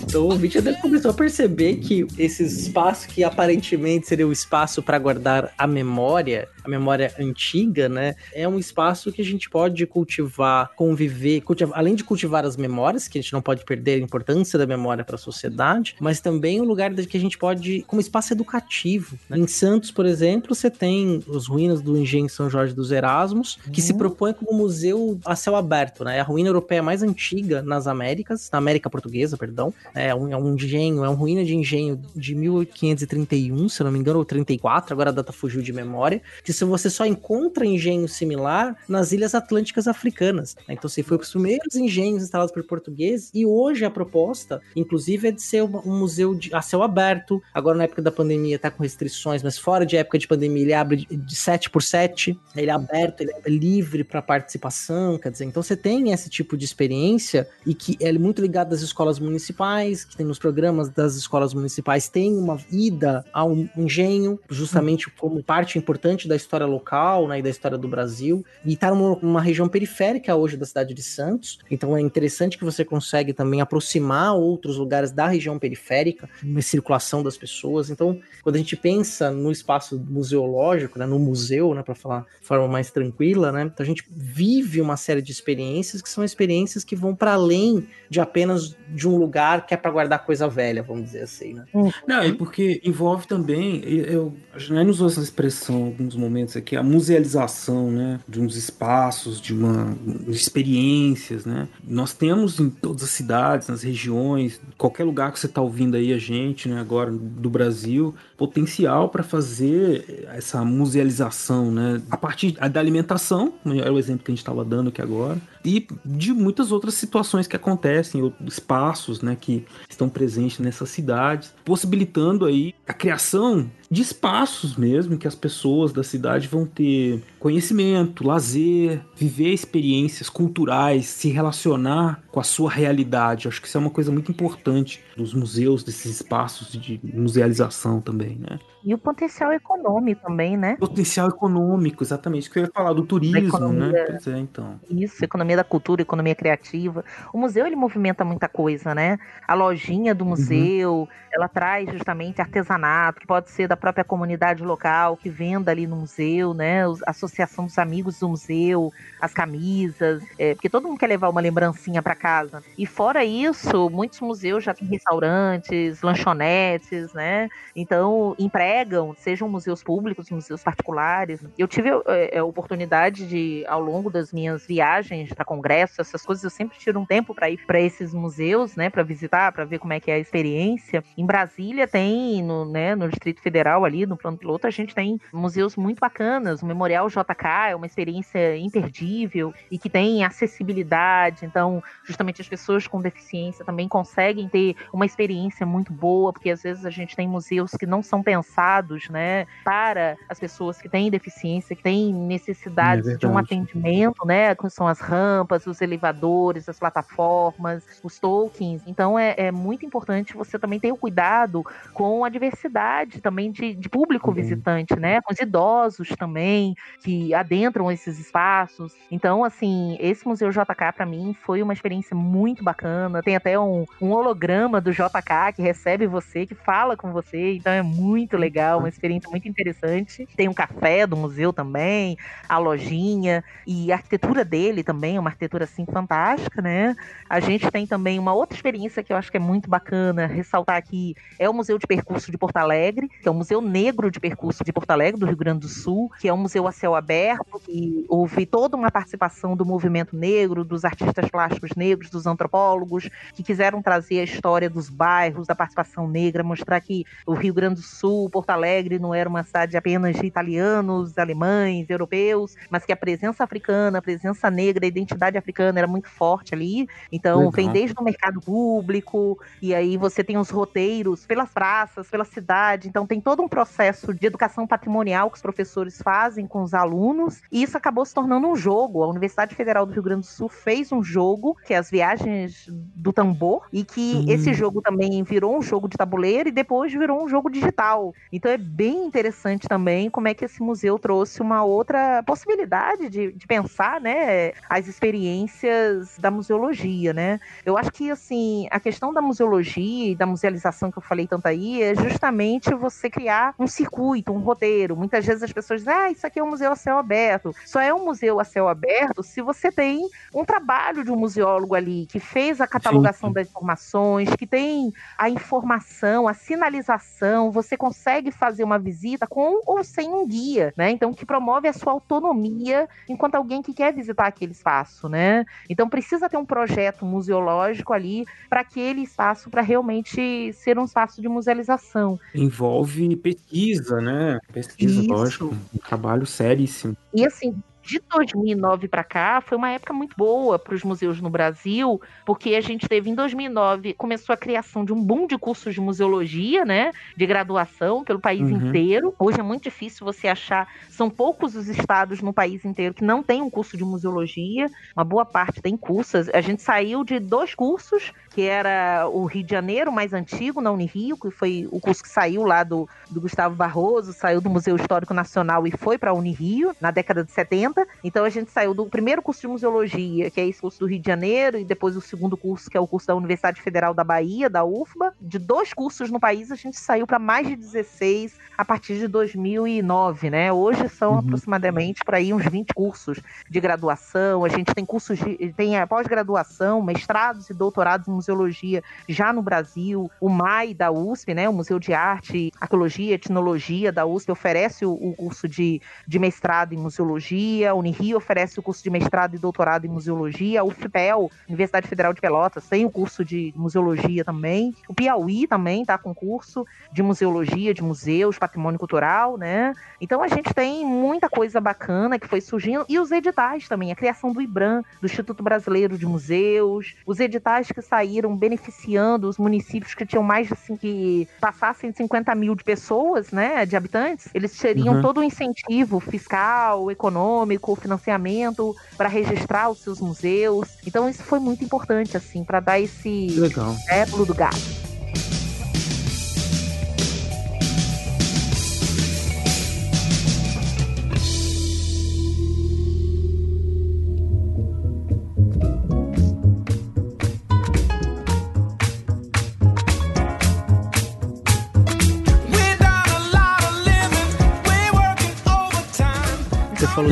Então o ouvinte até começou a perceber que esse espaço que aparentemente seria o espaço para guardar a memória, a memória antiga, né? É um espaço que a gente pode cultivar, conviver, cultivar, além de cultivar as memórias, que a gente não pode perder a importância da memória para a sociedade, mas também um lugar que a gente pode, como espaço educativo. Né? Em Santos, por exemplo, você tem as ruínas do Engenho São Jorge dos Erasmos, que uhum. se propõe como museu a céu aberto, né? É a ruína europeia mais antiga nas Américas, na América Portuguesa, perdão. É um, é um engenho, é uma ruína de engenho de 1531, se não me engano, ou 34, agora a data fugiu de memória, que se você só encontra engenho similar nas ilhas atlânticas africanas. Né? Então, você foi os primeiros engenhos instalados por portugueses, e hoje a proposta, inclusive, é de ser um museu de, a céu aberto. Agora, na época da pandemia, está com restrições, mas fora de época de pandemia, ele abre de 7 por 7, ele é aberto, ele é livre para participação, quer dizer, então você tem esse tipo de experiência e que é muito ligado às escolas municipais, municipais, que tem nos programas das escolas municipais, tem uma ida ao engenho, justamente como parte importante da história local, né, e da história do Brasil, e está numa, numa região periférica hoje da cidade de Santos, então é interessante que você consegue também aproximar outros lugares da região periférica, uma circulação das pessoas, então quando a gente pensa no espaço museológico, né, no museu, né, para falar de forma mais tranquila, né, então a gente vive uma série de experiências que são experiências que vão para além de apenas de um lugar que é para guardar coisa velha, vamos dizer assim, né? Não, é porque envolve também, eu, a Janaína usou essa expressão em alguns momentos aqui, a musealização, né, de uns espaços, de uma de experiências, né? Nós temos em todas as cidades, nas regiões, qualquer lugar que você está ouvindo aí a gente, né, agora do Brasil, potencial para fazer essa musealização, né, a partir da alimentação, é o exemplo que a gente estava dando aqui agora, e de muitas outras situações que acontecem, espaços, né, que estão presentes nessas cidades, possibilitando aí a criação de espaços mesmo que as pessoas da cidade vão ter conhecimento, lazer, viver experiências culturais, se relacionar com a sua realidade. Acho que isso é uma coisa muito importante dos museus, desses espaços de musealização também, né? E o potencial econômico também, né? Potencial econômico, exatamente. Que eu ia falar do turismo, né? Pois é, então. Isso, economia da cultura, economia criativa. O museu ele movimenta muita coisa, né? A lojinha do museu, uhum. ela traz justamente artesanato, que pode ser da própria comunidade local, que venda ali no museu, né? A associação dos amigos do museu, as camisas, é, porque todo mundo quer levar uma lembrancinha para casa. E fora isso, muitos museus já têm restaurantes, lanchonetes, né? Então, empregam, sejam museus públicos, museus particulares. Eu tive é, a oportunidade de, ao longo das minhas viagens para congressos, essas coisas, eu sempre tiro um tempo para ir para esses museus, né? Para visitar, para ver como é que é a experiência. Em Brasília tem, no, né, no Distrito Federal ali, no plano piloto, a gente tem museus muito bacanas. O Memorial JK é uma experiência imperdível e que tem acessibilidade. Então, justamente as pessoas com deficiência também conseguem ter uma experiência muito boa, porque às vezes a gente tem museus que não são pensados, né, para as pessoas que têm deficiência, que têm necessidades é de um atendimento, né, que são as rampas, os elevadores, as plataformas, os tokens. Então é, é muito importante você também ter o cuidado com a diversidade também de, de público uhum. visitante, né, com os idosos também que adentram esses espaços. Então, assim, esse museu JK para mim foi uma experiência muito bacana. Tem até um, um holograma do JK que recebe você, que fala com você. Então é muito legal, uma experiência muito interessante. Tem um café do museu também, a lojinha e a arquitetura dele também, é uma arquitetura assim fantástica, né? A gente tem também uma outra experiência que eu acho que é muito bacana ressaltar aqui, é o Museu de Percurso de Porto Alegre, que é o Museu Negro de Percurso de Porto Alegre, do Rio Grande do Sul, que é um museu a céu aberto, que houve toda uma participação do movimento negro, dos artistas plásticos negros, dos antropólogos, que quiseram trazer a história dos bairros, da participação negra, mostrar que o Rio Grande do Sul, Porto Alegre, não era uma cidade apenas de italianos, alemães, europeus, mas que a presença africana, a presença negra, a identidade africana era muito forte ali. Então, Legal. vem desde o mercado público, e aí você tem os roteiros pelas praças, pela cidade. Então, tem todo um processo de educação patrimonial que os professores fazem com os alunos, e isso acabou se tornando um jogo. A Universidade Federal do Rio Grande do Sul fez um jogo, que é as viagens do tambor, e que hum. esse jogo também virou um jogo de tabuleiro e depois virou um jogo digital. Então é bem interessante também como é que esse museu trouxe uma outra possibilidade de, de pensar, né, as experiências da museologia, né? Eu acho que, assim, a questão da museologia e da musealização que eu falei tanto aí é justamente você criar um circuito, um roteiro. Muitas vezes as pessoas dizem, ah, isso aqui é um museu a céu aberto. Só é um museu a céu aberto se você tem um trabalho de um museólogo ali que fez a catalogação Sim. das informações, que tem a informação, a sinalização, você consegue fazer uma visita com ou sem um guia, né? Então, que promove a sua autonomia enquanto alguém que quer visitar aquele espaço, né? Então, precisa ter um projeto museológico ali para aquele espaço para realmente ser um espaço de musealização. Envolve pesquisa, né? Pesquisa, Isso. lógico, um trabalho seríssimo. E assim, de 2009 para cá foi uma época muito boa para os museus no Brasil, porque a gente teve em 2009 começou a criação de um boom de cursos de museologia, né, de graduação pelo país uhum. inteiro. Hoje é muito difícil você achar, são poucos os estados no país inteiro que não tem um curso de museologia. Uma boa parte tem cursos. A gente saiu de dois cursos, que era o Rio de Janeiro mais antigo na Unirio, que foi o curso que saiu lá do, do Gustavo Barroso, saiu do Museu Histórico Nacional e foi para a Unirio na década de 70 então a gente saiu do primeiro curso de museologia, que é esse curso do Rio de Janeiro, e depois o segundo curso, que é o curso da Universidade Federal da Bahia, da UFBA. De dois cursos no país, a gente saiu para mais de 16 a partir de 2009, né? Hoje são uhum. aproximadamente para aí uns 20 cursos de graduação. A gente tem cursos de tem pós-graduação, mestrados e doutorados em museologia já no Brasil. O MAI da USP, né, o Museu de Arte, Arqueologia e Etnologia da USP oferece o, o curso de, de mestrado em museologia. A Unirio oferece o curso de mestrado e doutorado em museologia. A UFPEL, Universidade Federal de Pelotas, tem o curso de museologia também. O Piauí também está com curso de museologia, de museus, patrimônio cultural, né? Então a gente tem muita coisa bacana que foi surgindo e os editais também, a criação do IBRAM, do Instituto Brasileiro de Museus, os editais que saíram beneficiando os municípios que tinham mais de assim, que passassem 50 mil de pessoas, né, de habitantes, eles teriam uhum. todo o incentivo fiscal, econômico, financiamento para registrar os seus museus. Então isso foi muito importante assim para dar esse Legal. É, do gato.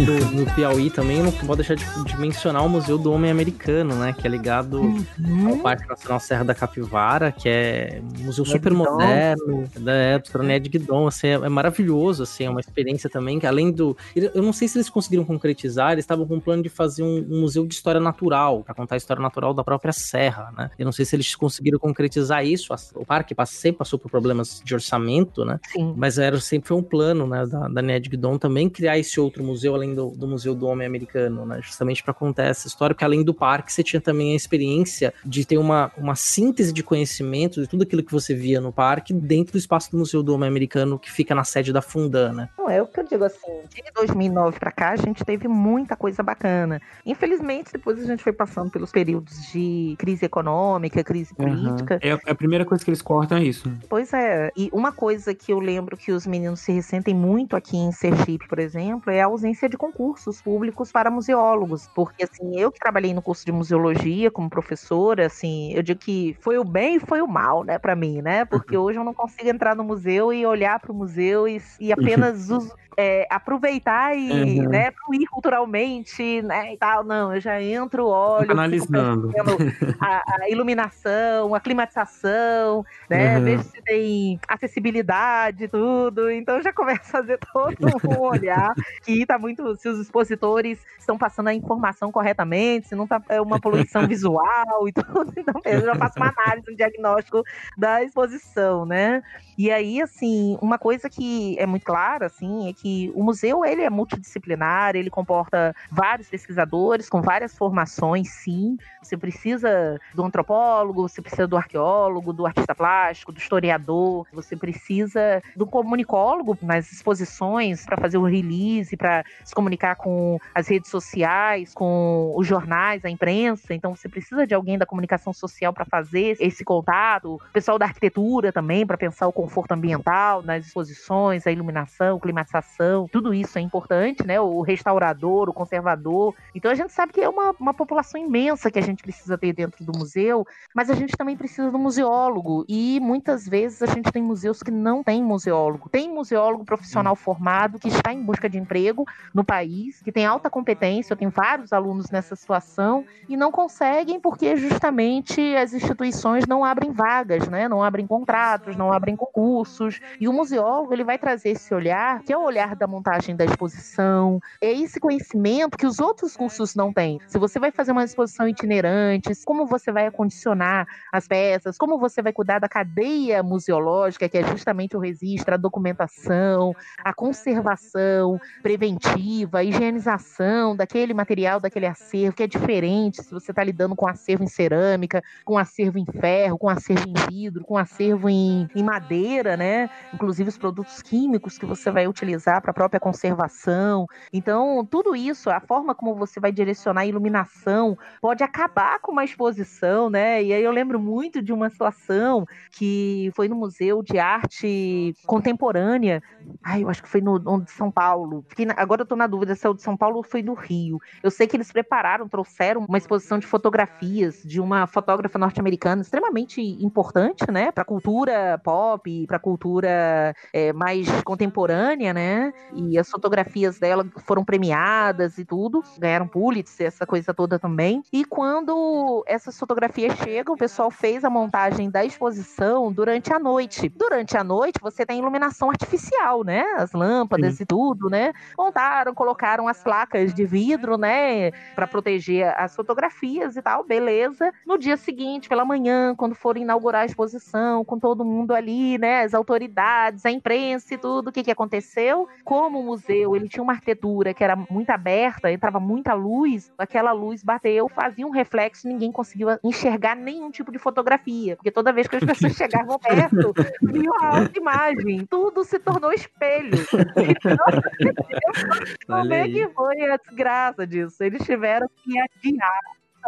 Do, do, Piauí também, não pode deixar de, de, mencionar o Museu do Homem Americano, né? Que é ligado uhum. ao Parque Nacional Serra da Capivara, que é um museu super moderno, é, do Ned Guidon, assim, é, é, maravilhoso, assim, é uma experiência também, que além do... Eu não sei se eles conseguiram concretizar, eles estavam com um plano de fazer um, um museu de história natural, para contar a história natural da própria serra, né? Eu não sei se eles conseguiram concretizar isso, o parque sempre passou por problemas de orçamento, né? Sim. Mas era, sempre foi um plano, né, da, da Ned Guidon também, criar esse outro museu além do, do Museu do Homem Americano, né? Justamente para contar essa história, porque além do parque, você tinha também a experiência de ter uma, uma síntese de conhecimento de tudo aquilo que você via no parque dentro do espaço do Museu do Homem Americano, que fica na sede da Fundana. Não, é o que eu digo assim, de 2009 para cá, a gente teve muita coisa bacana. Infelizmente, depois a gente foi passando pelos períodos de crise econômica, crise política. Uhum. É a primeira coisa que eles cortam é isso. Pois é, e uma coisa que eu lembro que os meninos se ressentem muito aqui em Sergipe, por exemplo, é a ausência de concursos públicos para museólogos, porque assim, eu que trabalhei no curso de museologia como professora, assim, eu digo que foi o bem e foi o mal, né, para mim, né? Porque uhum. hoje eu não consigo entrar no museu e olhar para o museu e, e apenas uso é, aproveitar e uhum. né, fluir culturalmente, né, e tal. Não, eu já entro, olho, analisando a, a, iluminação, a climatização, né, uhum. vejo se tem acessibilidade, tudo. Então já começo a fazer todo um olhar que está muito, se os expositores estão passando a informação corretamente, se não tá é uma poluição visual e tudo. Então eu já faço uma análise, um diagnóstico da exposição, né? E aí, assim, uma coisa que é muito clara, assim, é que o museu, ele é multidisciplinar, ele comporta vários pesquisadores com várias formações, sim. Você precisa do antropólogo, você precisa do arqueólogo, do artista plástico, do historiador, você precisa do comunicólogo nas exposições para fazer o release, para se comunicar com as redes sociais, com os jornais, a imprensa. Então, você precisa de alguém da comunicação social para fazer esse contato, o pessoal da arquitetura também, para pensar o conforto ambiental nas exposições, a iluminação, climatização, tudo isso é importante, né? O restaurador, o conservador. Então a gente sabe que é uma, uma população imensa que a gente precisa ter dentro do museu, mas a gente também precisa do museólogo. E muitas vezes a gente tem museus que não tem museólogo. Tem museólogo profissional formado que está em busca de emprego no país, que tem alta competência. Eu tenho vários alunos nessa situação e não conseguem porque justamente as instituições não abrem vagas, né? Não abrem contratos, não abrem concursos cursos. E o museólogo ele vai trazer esse olhar, que é o olhar da montagem da exposição, é esse conhecimento que os outros cursos não têm. Se você vai fazer uma exposição itinerante, como você vai acondicionar as peças, como você vai cuidar da cadeia museológica, que é justamente o registro, a documentação, a conservação preventiva, a higienização daquele material, daquele acervo, que é diferente se você está lidando com acervo em cerâmica, com acervo em ferro, com acervo em vidro, com acervo em, em madeira madeira, né? Inclusive os produtos químicos que você vai utilizar para a própria conservação. Então, tudo isso, a forma como você vai direcionar a iluminação, pode acabar com uma exposição, né? E aí eu lembro muito de uma situação que foi no Museu de Arte Contemporânea. Ai, eu acho que foi no, no de São Paulo. Fiquei na, agora eu tô na dúvida se é o de São Paulo ou foi do Rio. Eu sei que eles prepararam, trouxeram uma exposição de fotografias de uma fotógrafa norte-americana extremamente importante, né, para cultura pop, para cultura é, mais contemporânea, né? E as fotografias dela foram premiadas e tudo, ganharam Pulitzer, essa coisa toda também. E quando essas fotografias chegam, o pessoal fez a montagem da exposição durante a noite. Durante a noite, você tem iluminação artificial, né? As lâmpadas Sim. e tudo, né? Colocaram as placas de vidro, né, para proteger as fotografias e tal, beleza. No dia seguinte, pela manhã, quando foram inaugurar a exposição, com todo mundo ali, né, as autoridades, a imprensa e tudo, o que que aconteceu? Como o museu, ele tinha uma arquitetura que era muito aberta, entrava muita luz, aquela luz bateu, fazia um reflexo, ninguém conseguiu enxergar nenhum tipo de fotografia, porque toda vez que as pessoas chegavam perto, viam a imagem, tudo se tornou espelho. Então, como é que foi a desgraça disso? Eles tiveram que adiar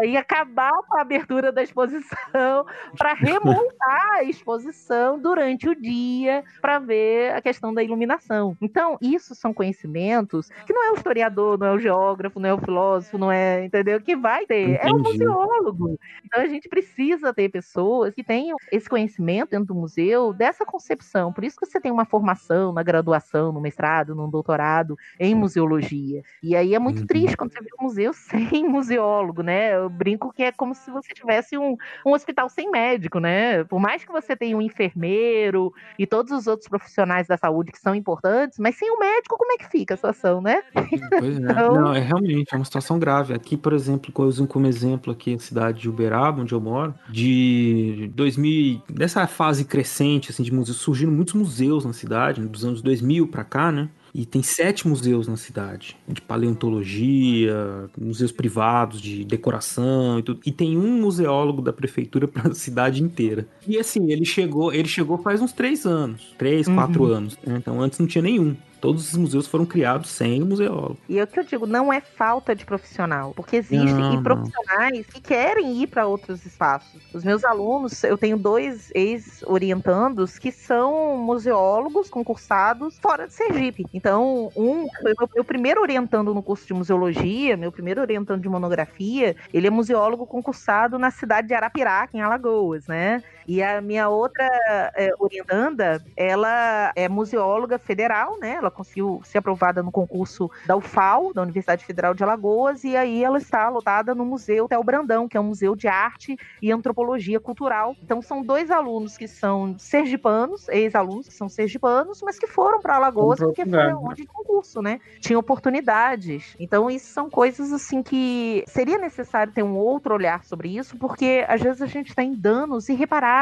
e acabar com a abertura da exposição para remontar a exposição durante o dia para ver a questão da iluminação. Então, isso são conhecimentos que não é o historiador, não é o geógrafo, não é o filósofo, não é, entendeu? Que vai ter, Entendi. é o museólogo. Então, a gente precisa ter pessoas que tenham esse conhecimento dentro do museu, dessa concepção. Por isso que você tem uma formação na graduação, no mestrado, no doutorado em museologia. E aí é muito uhum. triste quando você vê um museu sem museólogo, né? Eu brinco que é como se você tivesse um, um hospital sem médico, né? Por mais que você tenha um enfermeiro e todos os outros profissionais da saúde que são importantes, mas sem o um médico, como é que fica a situação, né? Pois é. então... Não, é realmente é uma situação grave. Aqui, por exemplo, eu uso como exemplo aqui a cidade de Uberaba, onde eu moro, de 2000, dessa fase crescente assim de museus, surgiram muitos museus na cidade, dos anos 2000 para cá, né? E tem sete museus na cidade, de paleontologia, museus privados de decoração e tudo. E tem um museólogo da prefeitura para a cidade inteira. E assim, ele chegou, ele chegou faz uns três anos, três, uhum. quatro anos. Né? Então antes não tinha nenhum. Todos os museus foram criados sem o museólogo. E é o que eu digo, não é falta de profissional, porque existem não, profissionais não. que querem ir para outros espaços. Os meus alunos, eu tenho dois ex-orientandos que são museólogos concursados fora de Sergipe. Então, um foi meu, meu primeiro orientando no curso de museologia, meu primeiro orientando de monografia, ele é museólogo concursado na cidade de Arapiraca, em Alagoas, né? E a minha outra é, orientanda, ela é museóloga federal, né? Ela conseguiu ser aprovada no concurso da UFAL, da Universidade Federal de Alagoas, e aí ela está lotada no Museu Tel Brandão, que é um museu de arte e antropologia cultural. Então são dois alunos que são sergipanos, ex-alunos que são sergipanos, mas que foram para Alagoas porque foi onde de concurso, né? Tinha oportunidades. Então isso são coisas assim que seria necessário ter um outro olhar sobre isso, porque às vezes a gente tem danos irreparáveis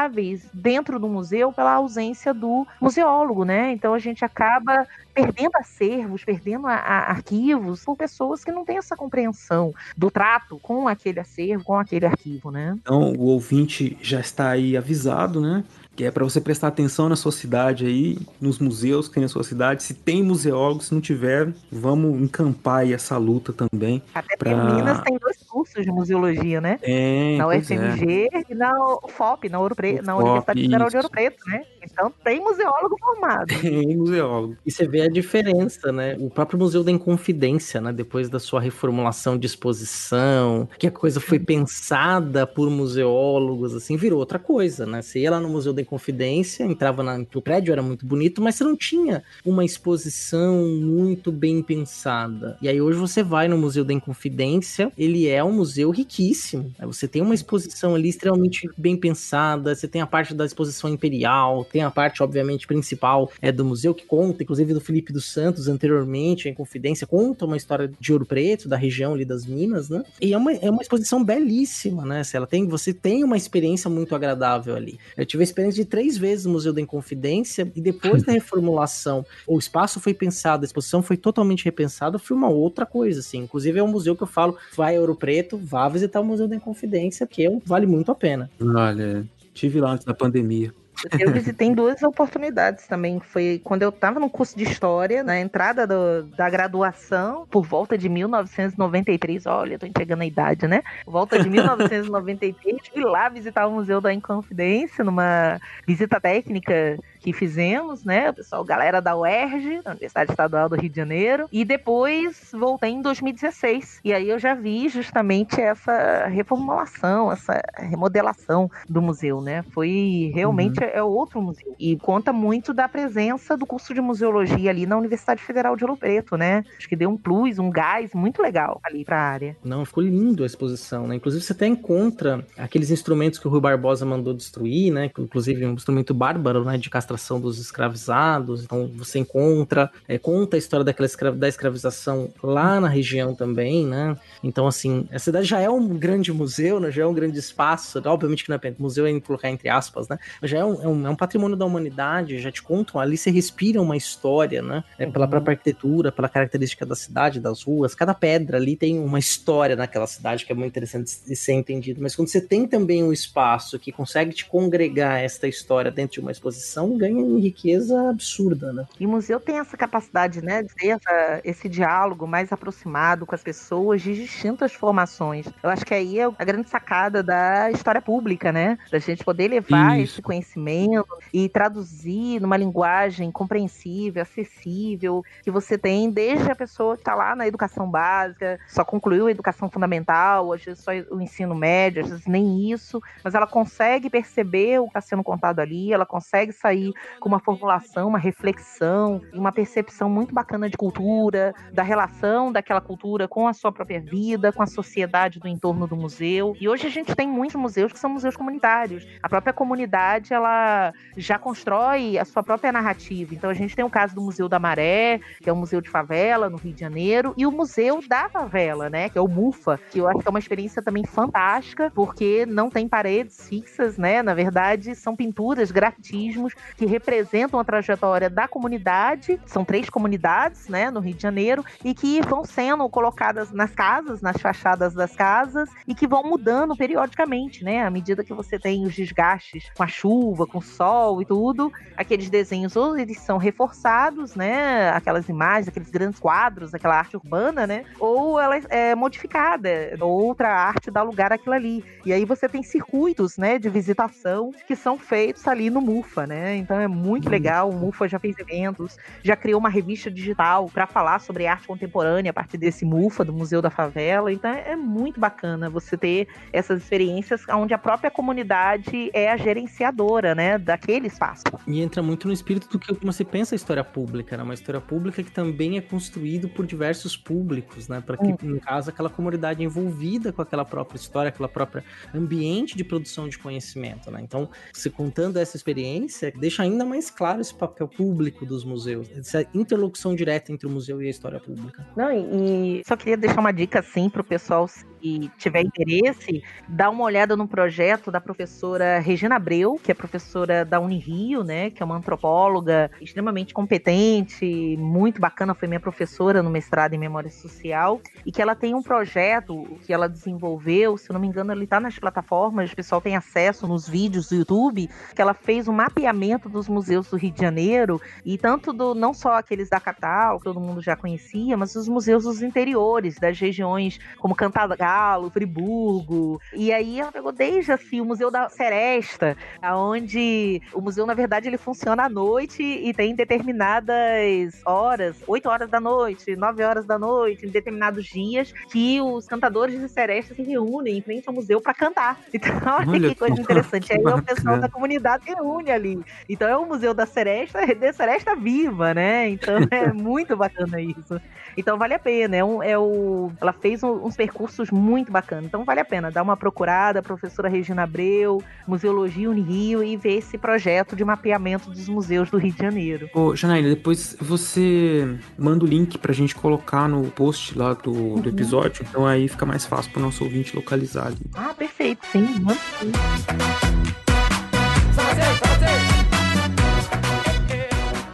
dentro do museu pela ausência do museólogo, né? Então a gente acaba perdendo acervos, perdendo a, a arquivos por pessoas que não têm essa compreensão do trato com aquele acervo, com aquele arquivo, né? Então o ouvinte já está aí avisado, né? Que é para você prestar atenção na sua cidade aí, nos museus que tem na sua cidade. Se tem museólogo, se não tiver, vamos encampar aí essa luta também. Até pra... porque Minas tem dois cursos de museologia, né? É, na UFMG é. e na FOP, na, Ouro Pre... na Universidade Federal de Ouro Preto, né? Então tem museólogo formado. Tem museólogo. E você vê a diferença, né? O próprio Museu da Inconfidência, né? Depois da sua reformulação de exposição, que a coisa foi pensada por museólogos, assim, virou outra coisa, né? Você ia lá no Museu da Inconfidência, entrava na, prédio, era muito bonito, mas você não tinha uma exposição muito bem pensada. E aí hoje você vai no Museu da Inconfidência, ele é um museu riquíssimo. Você tem uma exposição ali extremamente bem pensada, você tem a parte da exposição imperial, tem a parte, obviamente, principal é do museu, que conta, inclusive, do Felipe dos Santos anteriormente, em Confidência, conta uma história de Ouro Preto, da região ali das Minas, né? E é uma, é uma exposição belíssima, né? Ela tem, você tem uma experiência muito agradável ali. Eu tive a experiência de três vezes no Museu da Inconfidência, e depois da reformulação, o espaço foi pensado, a exposição foi totalmente repensada, foi uma outra coisa, assim. Inclusive, é um museu que eu falo, vai a Ouro Preto, vá visitar o Museu da Inconfidência, que é vale muito a pena. Olha, tive lá antes da pandemia. Eu visitei duas oportunidades também. Foi quando eu estava no curso de História, na entrada do, da graduação, por volta de 1993. Olha, tô entregando a idade, né? Por volta de 1993, fui lá visitar o Museu da Inconfidência, numa visita técnica que fizemos, né? O pessoal, galera da UERJ, da Universidade Estadual do Rio de Janeiro. E depois voltei em 2016. E aí eu já vi justamente essa reformulação, essa remodelação do museu, né? Foi realmente uhum. é outro museu. E conta muito da presença do curso de museologia ali na Universidade Federal de Ouro Preto, né? Acho que deu um plus, um gás muito legal ali para a área. Não, ficou lindo a exposição, né? Inclusive você até encontra aqueles instrumentos que o Rui Barbosa mandou destruir, né? Inclusive um instrumento bárbaro, né? De castração dos escravizados. Então você encontra, é, conta a história daquela escra da escravização lá na região também, né? Então, assim, a cidade já é um grande museu, né? Já é um grande espaço. Obviamente que não é museu é colocar entre aspas, né? Mas já é um, é um, é um patrimônio da humanidade, já te contam, ali você respira uma história, né? É, pela uhum. própria arquitetura, pela característica da cidade, das ruas. Cada pedra ali tem uma história naquela cidade que é muito interessante de ser entendido. Mas quando você tem também um espaço que consegue te congregar esta história dentro de uma exposição, ganha em riqueza absurda, né? E o museu tem essa capacidade, né, de ter esse diálogo mais aproximado com as pessoas de distintas formações. Eu acho que aí é a grande sacada da história pública, né? Da gente poder levar Isso. esse conhecimento e traduzir numa linguagem compreensível, acessível, que você tem desde a pessoa que está lá na educação básica, só concluiu a educação fundamental, às vezes só o ensino médio, às vezes nem isso, mas ela consegue perceber o que está sendo contado ali, ela consegue sair com uma formulação, uma reflexão, uma percepção muito bacana de cultura, da relação daquela cultura com a sua própria vida, com a sociedade do entorno do museu. E hoje a gente tem muitos museus que são museus comunitários. A própria comunidade, ela já constrói a sua própria narrativa. Então a gente tem o caso do Museu da Maré, que é um museu de favela no Rio de Janeiro, e o Museu da Favela, né, que é o MUFA, que eu acho que é uma experiência também fantástica, porque não tem paredes fixas, né? Na verdade, são pinturas, grafitismos que representam a trajetória da comunidade. São três comunidades, né, no Rio de Janeiro, e que vão sendo colocadas nas casas, nas fachadas das casas, e que vão mudando periodicamente, né? À medida que você tem os desgastes com a chuva, com o sol e tudo, aqueles desenhos ou eles são reforçados, né? Aquelas imagens, aqueles grandes quadros, aquela arte urbana, né? Ou ela é modificada, outra arte dá lugar àquilo ali. E aí você tem circuitos, né, de visitação que são feitos ali no MUFA, né? Então é muito uhum. legal. O MUFA já fez eventos, já criou uma revista digital para falar sobre arte contemporânea a partir desse MUFA do Museu da Favela. Então é muito bacana você ter essas experiências onde a própria comunidade é a gerenciadora, né, daquele espaço. E entra muito no espírito do que você pensa a história pública, né? Uma história pública que também é construído por diversos públicos, né? Para que, hum. no caso, aquela comunidade envolvida com aquela própria história, aquela própria ambiente de produção de conhecimento, né? Então, se contando essa experiência, deixa ainda mais claro esse papel público dos museus, essa interlocução direta entre o museu e a história pública. Não, e, e só queria deixar uma dica assim para o pessoal que tiver interesse, dá uma olhada no projeto da professora Regina Abreu, que é professora da Unirio, né, que é uma antropóloga extremamente competente, muito bacana, foi minha professora no mestrado em Memória Social, e que ela tem um projeto que ela desenvolveu, se não me engano, ele está nas plataformas, o pessoal tem acesso nos vídeos do YouTube, que ela fez um mapeamento dos museus do Rio de Janeiro, e tanto do não só aqueles da capital, que todo mundo já conhecia, mas os museus dos interiores, das regiões como Cantagalo, Friburgo. E aí ela pegou desde assim o Museu da Seresta, onde o museu, na verdade, ele funciona à noite e tem determinadas horas, 8 horas da noite, 9 horas da noite, em determinados dias, que os cantadores de Seresta se reúnem em frente ao museu para cantar. Então, olha, olha que coisa interessante. Aí o pessoal da comunidade reúne ali. Então é o Museu da Seresta, de Seresta viva, né? Então é muito bacana isso. Então vale a pena. É, um, é o, ela fez um, uns percursos muito bacanas. Então vale a pena dar uma procurada, professora Regina Abreu, Museologia Unirio e ver esse projeto de mapeamento dos museus do Rio de Janeiro. Ô, Janaína, depois você manda o link pra gente colocar no post lá do, uhum. do episódio. Então aí fica mais fácil pro nosso ouvinte localizar ali. Ah, perfeito, sim. Manda sim.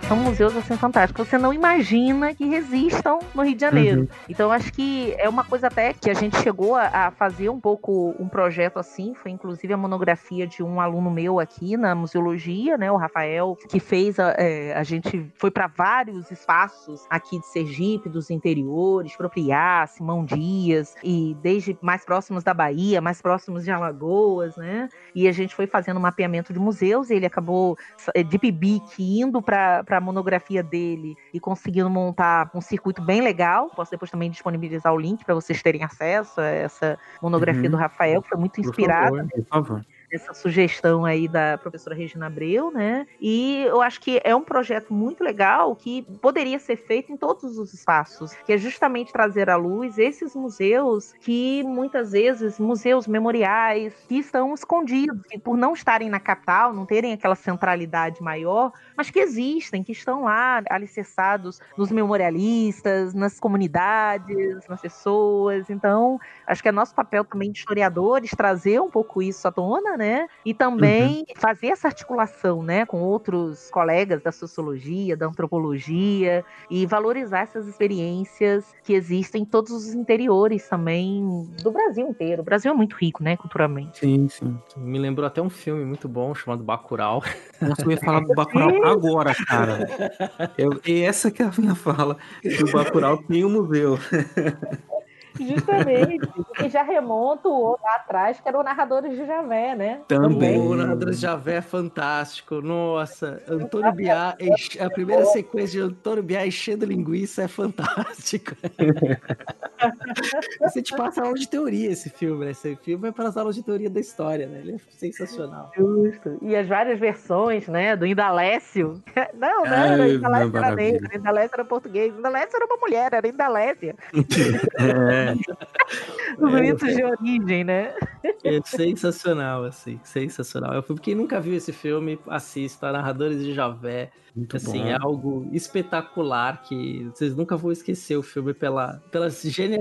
São museus assim fantásticos. Você não imagina que resistam no Rio de Janeiro. Uhum. Então acho que é uma coisa até que a gente chegou a, a, fazer um pouco um projeto assim, foi inclusive a monografia de um aluno meu aqui na museologia, né, o Rafael, que fez a, é, a gente foi para vários espaços aqui de Sergipe, dos interiores, Propriá, Simão Dias e desde mais próximos da Bahia, mais próximos de Alagoas, né? E a gente foi fazendo um mapeamento de museus, e ele acabou de Pibique indo para a monografia dele e conseguindo montar um circuito bem legal. Posso depois também disponibilizar o link para vocês terem acesso a essa monografia uhum. do Rafael, que foi muito inspirada. Por favor, por favor essa sugestão aí da professora Regina Abreu, né? E eu acho que é um projeto muito legal que poderia ser feito em todos os espaços, que é justamente trazer à luz esses museus que muitas vezes museus memoriais que estão escondidos, que por não estarem na capital, não terem aquela centralidade maior, mas que existem, que estão lá alicerçados nos memorialistas, nas comunidades, nas pessoas. Então, acho que é nosso papel também de historiadores trazer um pouco isso à tona, né? E também uhum. fazer essa articulação, né, com outros colegas da sociologia, da antropologia e valorizar essas experiências que existem em todos os interiores também do Brasil inteiro. O Brasil é muito rico, né, culturalmente. Sim, sim. Me lembrou até um filme muito bom chamado Bacurau. Nossa, eu ia falar do Bacurau agora, cara. Eu, e essa que é a minha fala. Que o Bacurau tem um museu. Justamente. e já remonta o outro lá atrás, que era o Narradores de Javé, né? Também. O Narradores de Javé é fantástico. Nossa, Antônio Biá, a primeira sequência de Antônio Biá enchendo linguiça é fantástico. Você te passa aula de teoria esse filme, né? Esse filme é para as aulas de teoria da história, né? Ele é sensacional. Justo. E as várias versões, né? Do Indalécio. Não, não, era Indalécio era negro, Indalécio era português, Indalécio era uma mulher, era Indalécia. É. Os mitos é, de origem, né? É sensacional, assim, sensacional. Eu, quem nunca viu esse filme, assista, Narradores de Javé. Muito assim, bom. é algo espetacular que vocês nunca vão esquecer o filme pela, pela genialidade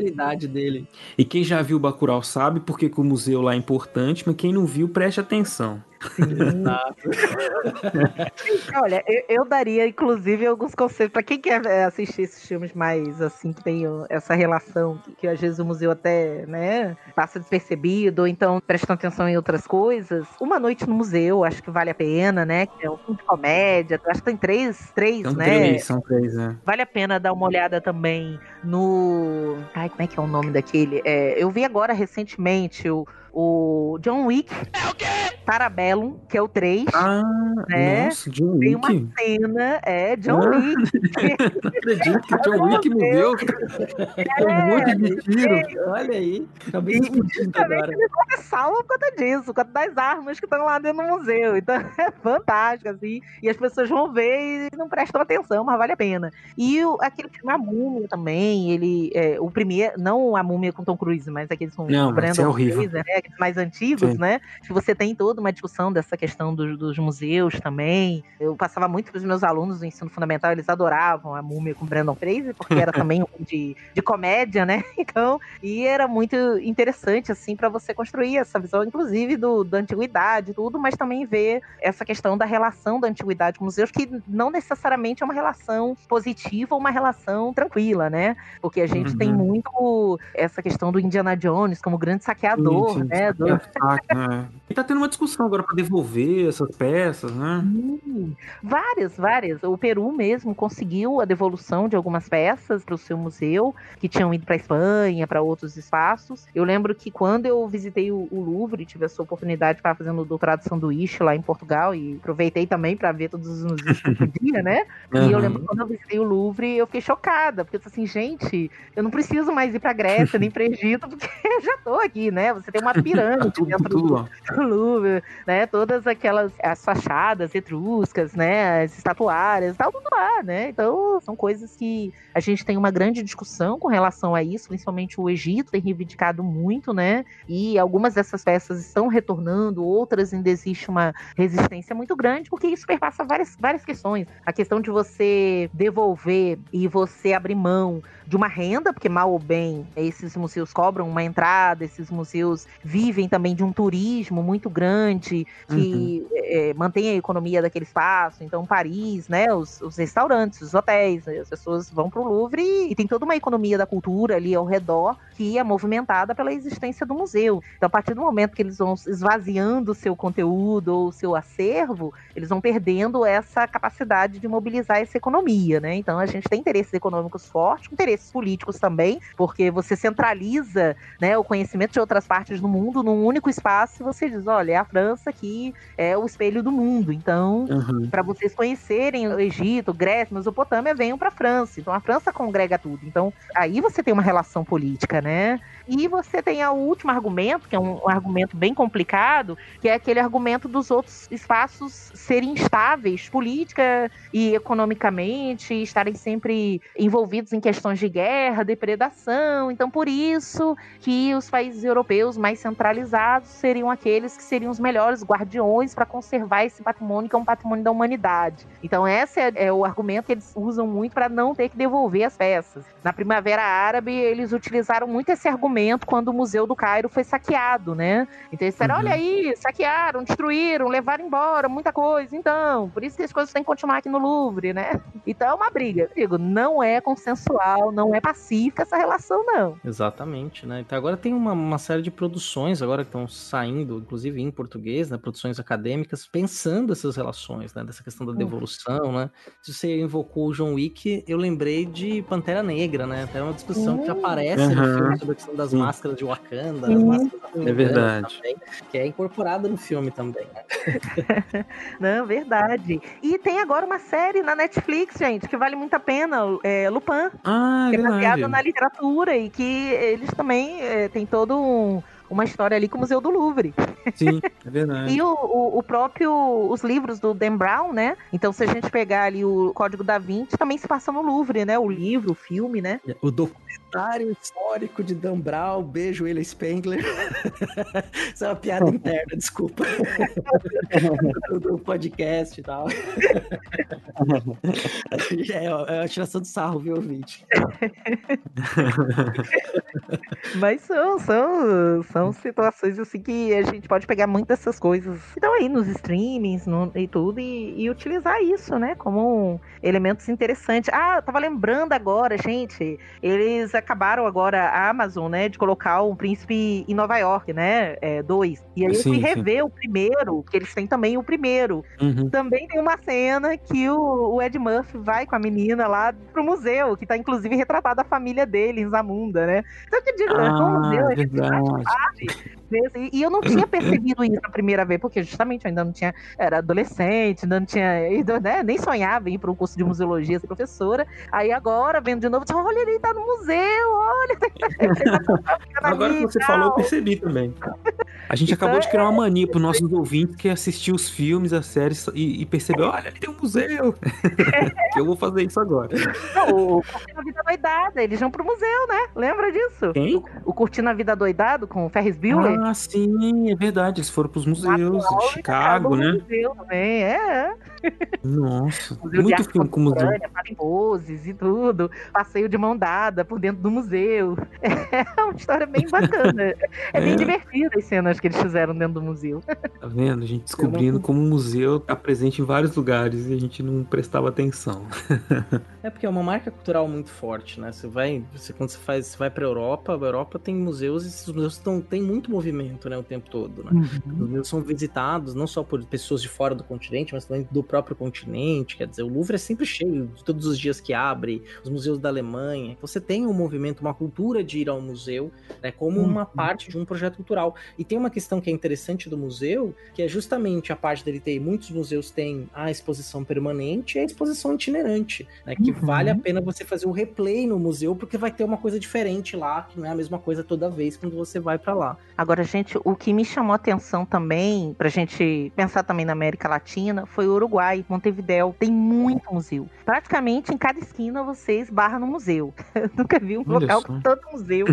dele. E quem já viu o Bacurau sabe porque que o museu lá é importante, mas quem não viu, preste atenção. Olha, eu, eu, daria, inclusive, alguns conselhos para quem quer é, assistir esses filmes mais assim, que tem essa relação, que, que às vezes o museu até né, passa despercebido, ou então presta atenção em outras coisas. Uma noite no museu, acho que vale a pena, né? Que é um filme de comédia, acho que tem três, três, são né? Três, são três, né? Vale a pena dar uma olhada também no. Ai, como é que é o nome daquele? É, eu vi agora recentemente o o John Wick. É o quê? Parabellum, que é o 3. Ah, né? nossa, John Wick. Tem uma cena, é, John ah, Wick. Não acredito que John Wick morreu. É, um monte de tiro. É, olha aí. Acabei discutindo agora. Ele salva por conta disso, por conta das armas que estão lá dentro do museu. Então é fantástico, assim. E as pessoas vão ver e não prestam atenção, mas vale a pena. E o, aquele filme A Múmia também, ele. É, o primeiro, não a Múmia com Tom Cruise, mas aqueles com não, o Brandon é horrível. Fraser, né? Mais antigos, Sim. né? Que você tem toda uma discussão dessa questão dos, dos museus também. Eu passava muito para os meus alunos do ensino fundamental, eles adoravam a múmia com Brandon Fraser, porque era também de, de comédia, né? Então, e era muito interessante, assim, para você construir essa visão, inclusive, do, da antiguidade, tudo, mas também ver essa questão da relação da antiguidade com museus, que não necessariamente é uma relação positiva ou uma relação tranquila, né? Porque a gente uhum. tem muito essa questão do Indiana Jones como grande saqueador, sim, sim. Né? Do... É. E tá tendo uma discussão agora para devolver essas peças, né? Hum, várias, várias. O Peru mesmo conseguiu a devolução de algumas peças para o seu museu, que tinham ido para Espanha, para outros espaços. Eu lembro que quando eu visitei o, o Louvre, tive essa oportunidade para fazer o doutorado de sanduíche lá em Portugal e aproveitei também para ver todos os museus que eu podia, né? Uhum. E eu lembro que quando eu visitei o Louvre, eu fiquei chocada, porque eu falei assim, gente, eu não preciso mais ir para Grécia nem para Egito, porque eu já tô aqui, né? Você tem uma pirâmide dentro do, do Louvre, né? Todas aquelas as fachadas etruscas, né? As estatuárias, tal, tudo lá, né? Então, são coisas que a gente tem uma grande discussão com relação a isso, principalmente o Egito tem reivindicado muito, né? E algumas dessas peças estão retornando, outras ainda existe uma resistência muito grande, porque isso perpassa várias, várias questões. A questão de você devolver e você abrir mão de uma renda, porque mal ou bem esses museus cobram uma entrada, esses museus vivem também de um turismo muito grande que uhum. é, mantém a economia daquele espaço. Então, Paris, né, os, os restaurantes, os hotéis, as pessoas vão para o Louvre e, e tem toda uma economia da cultura ali ao redor que é movimentada pela existência do museu. Então, a partir do momento que eles vão esvaziando o seu conteúdo ou o seu acervo, eles vão perdendo essa capacidade de mobilizar essa economia, né? Então, a gente tem interesses econômicos fortes, interesses políticos também, porque você centraliza né, o conhecimento de outras partes do mundo num único espaço e você diz, olha, é a França que é o espelho do mundo. Então, uhum. para vocês conhecerem o Egito, Grécia, Mesopotâmia, venham para a França. Então, a França congrega tudo. Então, aí você tem uma relação política, né? E você tem o último argumento, que é um, um, argumento bem complicado, que é aquele argumento dos outros espaços serem instáveis política e economicamente, estarem sempre envolvidos em questões de guerra, depredação. Então, por isso que os países europeus mais centralizados seriam aqueles que seriam os melhores guardiões para conservar esse patrimônio, que é um patrimônio da humanidade. Então, esse é, é o argumento que eles usam muito para não ter que devolver as peças. Na Primavera Árabe, eles utilizaram muito esse argumento quando o Museu do Cairo foi saqueado, né? Então eles disseram, uhum. olha aí, saquearam, destruíram, levaram embora muita coisa. Então, por isso que as coisas têm que continuar aqui no Louvre, né? Então é uma briga. Eu digo, não é consensual, não é pacífica essa relação, não. Exatamente, né? Então agora tem uma, uma série de produções agora que estão saindo, inclusive em português, né? Produções acadêmicas, pensando essas relações, né? Dessa questão da devolução, uhum. né? Se você invocou o John Wick, eu lembrei de Pantera Negra, né? Até uma discussão uhum. que aparece uhum. no filme sobre a questão das Sim. máscaras de Wakanda, Sim. máscaras é verdade. Também, que é incorporada no filme também. Né? Não, verdade. E tem agora uma série na Netflix, gente, que vale muito a pena, é Lupin. Ah, que é baseada na literatura e que eles também é, tem todo um uma história ali com o Museu do Louvre. Sim, é verdade. e o, o, o, próprio, os livros do Dan Brown, né? Então, se a gente pegar ali o Código da Vinci, também se passa no Louvre, né? O livro, o filme, né? O documentário histórico de Dan Brown, beijo, William Spengler. Isso é uma piada interna, desculpa. do podcast e tal. é, é uma tiração de sarro, viu, ouvinte? Mas são, são, são são situações assim que a gente pode pegar muitas dessas coisas que estão aí nos streamings no, e tudo e, e, utilizar isso, né? Como elementos interessantes. Ah, eu tava lembrando agora, gente. Eles acabaram agora, a Amazon, né, de colocar o Príncipe em Nova York, né? É, dois. E aí sim, eu fui rever sim. o primeiro, que eles têm também o primeiro. Uhum. Também tem uma cena que o, o, Ed Murphy vai com a menina lá pro museu, que tá inclusive retratada a família dele em Zamunda, né? Então, eu digo, ah, é um museu, é así. Sabe? E eu não tinha percebido isso a primeira vez, porque justamente eu ainda não tinha. Era adolescente, ainda não tinha. Né, nem sonhava em ir para um curso de museologia, ser professora. Aí agora, vendo de novo, olha, ele tá no museu, olha. agora que você falou, eu percebi também. A gente então, acabou de criar uma é, mania para os nossos ouvintes que assistiu os filmes, as séries e, e percebeu: olha, ele tem um museu. eu vou fazer isso agora. Não, o Curtindo a Vida Doidada, eles vão pro museu, né? Lembra disso? Quem? O, o Curtindo a Vida Doidado com o Ferris Bueller. Ah, sim, é verdade. Eles foram pros museus de Chicago, né? Museu também, é. Nossa, museu muito filme com museu. poses e tudo. Passeio de mão dada por dentro do museu. É uma história bem bacana. É, é. bem divertida as cenas que eles fizeram dentro do museu. Tá vendo? A gente descobrindo como o museu tá presente em vários lugares e a gente não prestava atenção. É porque é uma marca cultural muito forte, né? Você vai, você, quando você faz, você vai para Europa, a Europa tem museus e esses museus estão, tem muito movimento, né, o tempo todo, né? Uhum. Os museus são visitados não só por pessoas de fora do continente, mas também do próprio continente. Quer dizer, o Louvre é sempre cheio, todos os dias que abre, os museus da Alemanha. Você tem um movimento, uma cultura de ir ao museu, né, como uhum. uma parte de um projeto cultural. E tem uma questão que é interessante do museu, que é justamente a parte dele ter muitos museus têm a exposição permanente e a exposição itinerante, né, que uhum. vale a pena você fazer o replay no museu porque vai ter uma coisa diferente lá, que não é a mesma coisa toda vez quando você vai para lá. Agora, gente, o que me chamou a atenção também, pra gente pensar também na América Latina, foi o Uruguai, Montevidéu. Tem muito museu. Praticamente em cada esquina você esbarra no museu. Eu nunca vi um Olha local só. com tanto museu.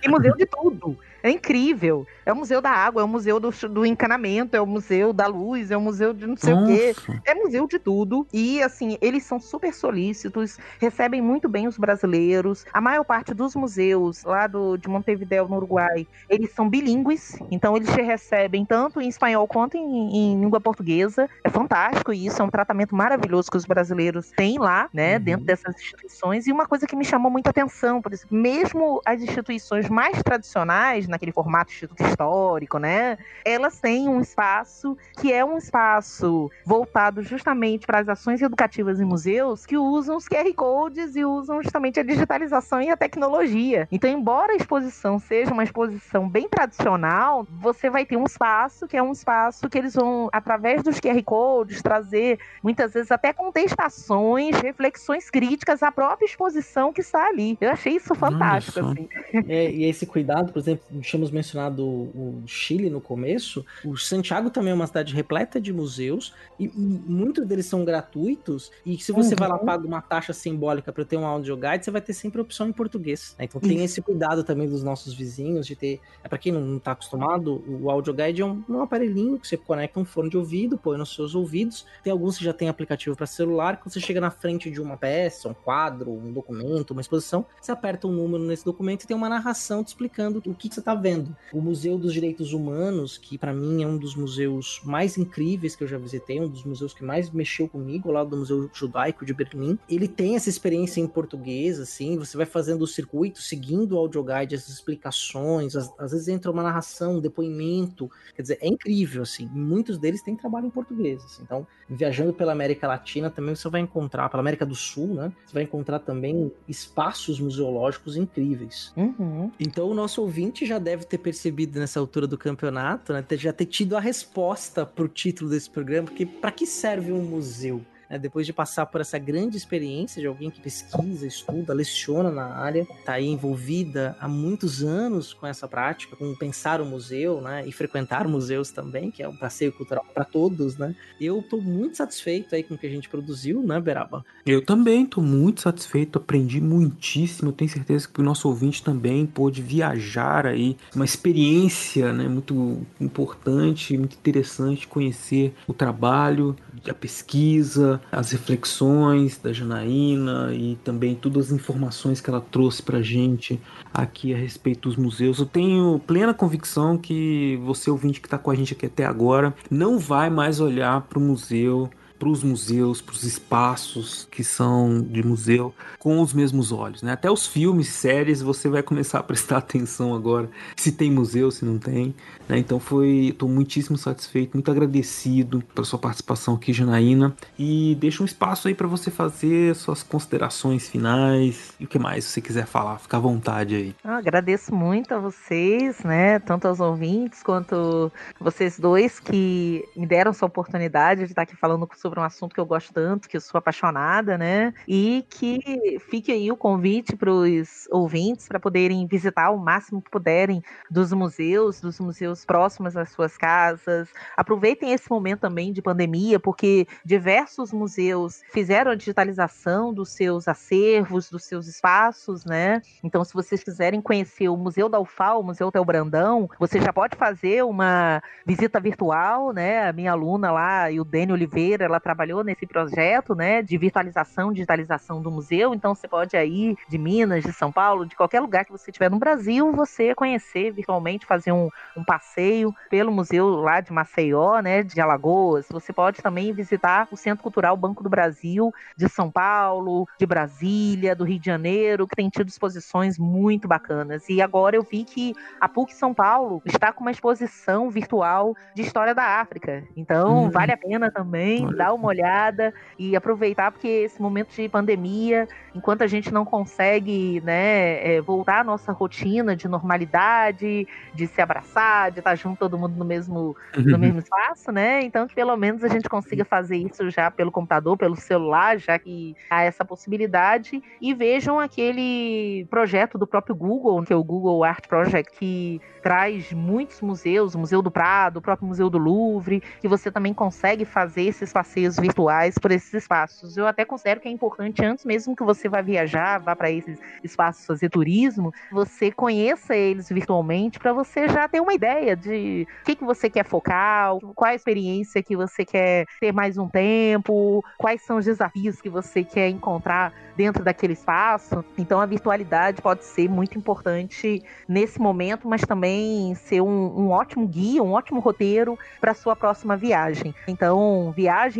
Tem museu de tudo. É incrível. É o museu da água, é o museu do, do encanamento, é o museu da luz, é o museu de não sei Nossa. o quê. É museu de tudo. E, assim, eles são super solícitos, recebem muito bem os brasileiros. A maior parte dos museus lá do, de Montevideo, no Uruguai, eles são bilíngues. Então, eles te recebem tanto em espanhol quanto em, em língua portuguesa. É fantástico isso, é um tratamento maravilhoso que os brasileiros têm lá, né, uhum. dentro dessas instituições. E uma coisa que me chamou muita atenção, por exemplo, mesmo as instituições mais tradicionais, naquele formato instituto histórico, né, elas têm um espaço que é um espaço voltado justamente para as ações educativas em museus que usam os QR Codes e usam justamente a digitalização e a tecnologia. Então, embora a exposição seja uma exposição bem tradicional, você vai ter um espaço que é um espaço que eles vão, através dos QR Codes, trazer muitas vezes até contestações, reflexões críticas à própria exposição que está ali. Eu achei isso fantástico. Assim. É, e esse cuidado, por exemplo, tínhamos mencionado o Chile no começo, o Santiago também é uma cidade repleta de museus e, muitos deles são gratuitos e se você uhum. vai lá paga uma taxa simbólica para ter um audio guide, você vai ter sempre opção em português. Né? Então tem esse cuidado também dos nossos vizinhos de ter, é para quem não está acostumado, o audio guide é um, um aparelhinho que você conecta um fone de ouvido, põe nos seus ouvidos. Tem alguns que já tem aplicativo para celular, que você chega na frente de uma peça, um quadro, um documento, uma exposição, você aperta um número nesse documento e tem uma narração te explicando o que, que você está vendo. O Museu dos Direitos Humanos, que para mim é um dos museus mais incríveis que eu já visitei, um dos museus que mais mexeu comigo, lá do Museu Judaico de Berlim, ele tem essa experiência em português, assim, você vai fazendo o circuito, seguindo o audioguide, as explicações, às, às vezes entra uma narração, um depoimento, quer dizer, é incrível, assim, muitos deles têm trabalho em português, assim, então, viajando pela América Latina também você vai encontrar, pela América do Sul, né, você vai encontrar também espaços museológicos incríveis. Uhum. Então, o nosso ouvinte já deve ter percebido nessa altura do campeonato, né, já ter tido a resposta pro título desse programa, porque para que serve um museu? Né, depois de passar por essa grande experiência de alguém que pesquisa, estuda, leciona na área, está aí envolvida há muitos anos com essa prática, com pensar o museu, né, e frequentar museus também, que é um passeio cultural para todos, né. Eu estou muito satisfeito aí com o que a gente produziu, né, Beraba? Eu também estou muito satisfeito, aprendi muitíssimo, tenho certeza que o nosso ouvinte também pôde viajar aí, uma experiência, né, muito importante, muito interessante conhecer o trabalho, a pesquisa, as reflexões da Janaína e também todas as informações que ela trouxe pra gente aqui a respeito dos museus. Eu tenho plena convicção que você ouvinte que está com a gente aqui até agora não vai mais olhar para o museu para os museus, para os espaços que são de museu, com os mesmos olhos. Né? Até os filmes, séries, você vai começar a prestar atenção agora se tem museu, se não tem. Né? Então foi, estou muitíssimo satisfeito, muito agradecido pela sua participação aqui, Janaína. E deixa um espaço aí para você fazer suas considerações finais e o que mais você quiser falar, fica à vontade aí. Eu agradeço muito a vocês, né? Tanto aos ouvintes quanto vocês dois que me deram essa oportunidade de estar aqui falando sobre um assunto que eu gosto tanto, que eu sou apaixonada, né? E que fique aí o convite para os ouvintes para poderem visitar o máximo que puderem dos museus, dos museus próximos às suas casas. Aproveitem esse momento também de pandemia, porque diversos museus fizeram a digitalização dos seus acervos, dos seus espaços, né? Então, se vocês quiserem conhecer o Museu da UFAL, o Museu Tel Brandão, você já pode fazer uma visita virtual, né? A minha aluna lá, e o Dani Oliveira, ela trabalhou nesse projeto, né, de virtualização, digitalização do museu. Então você pode aí de Minas, de São Paulo, de qualquer lugar que você estiver no Brasil, você conhecer virtualmente, fazer um, um passeio pelo museu lá de Maceió, né, de Alagoas. Você pode também visitar o Centro Cultural Banco do Brasil de São Paulo, de Brasília, do Rio de Janeiro, que tem tido exposições muito bacanas. E agora eu vi que a PUC São Paulo está com uma exposição virtual de história da África. Então, uhum. vale a pena também dar uma olhada e aproveitar, porque esse momento de pandemia, enquanto a gente não consegue né, é, voltar à nossa rotina de normalidade, de se abraçar, de estar junto todo mundo no mesmo, no mesmo espaço, né? Então que pelo menos a gente consiga fazer isso já pelo computador, pelo celular, já que há essa possibilidade. E vejam aquele projeto do próprio Google, que é o Google Art Project, que traz muitos museus, o Museu do Prado, o próprio Museu do Louvre, que você também consegue fazer esses passeios passeios virtuais por esses espaços. Eu até considero que é importante, antes mesmo que você vá viajar, vá para esses espaços fazer turismo, você conheça eles virtualmente para você já ter uma ideia de o que, que você quer focar, qual a experiência que você quer ter mais um tempo, quais são os desafios que você quer encontrar dentro daquele espaço. Então a virtualidade pode ser muito importante nesse momento, mas também ser um, um ótimo guia, um ótimo roteiro para sua próxima viagem. Então,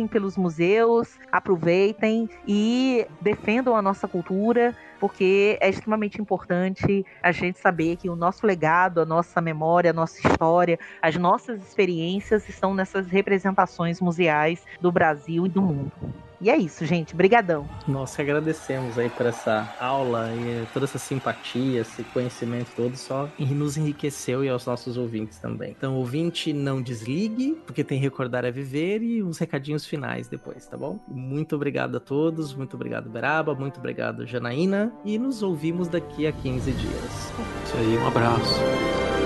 pelos museus, aproveitem e defendam a nossa cultura, porque é extremamente importante a gente saber que o nosso legado, a nossa memória, a nossa história, as nossas experiências estão nessas representações museais do Brasil e do mundo. E é isso, gente. Brigadão. Nós que agradecemos aí por essa aula e toda essa simpatia, esse conhecimento todo, só nos enriqueceu e aos nossos ouvintes também. Então, ouvinte, não desligue, porque tem Recordar é Viver e uns recadinhos finais depois, tá bom? Muito obrigado a todos, muito obrigado, Beraba, muito obrigado, Janaína, e nos ouvimos daqui a 15 dias. Isso aí, um abraço.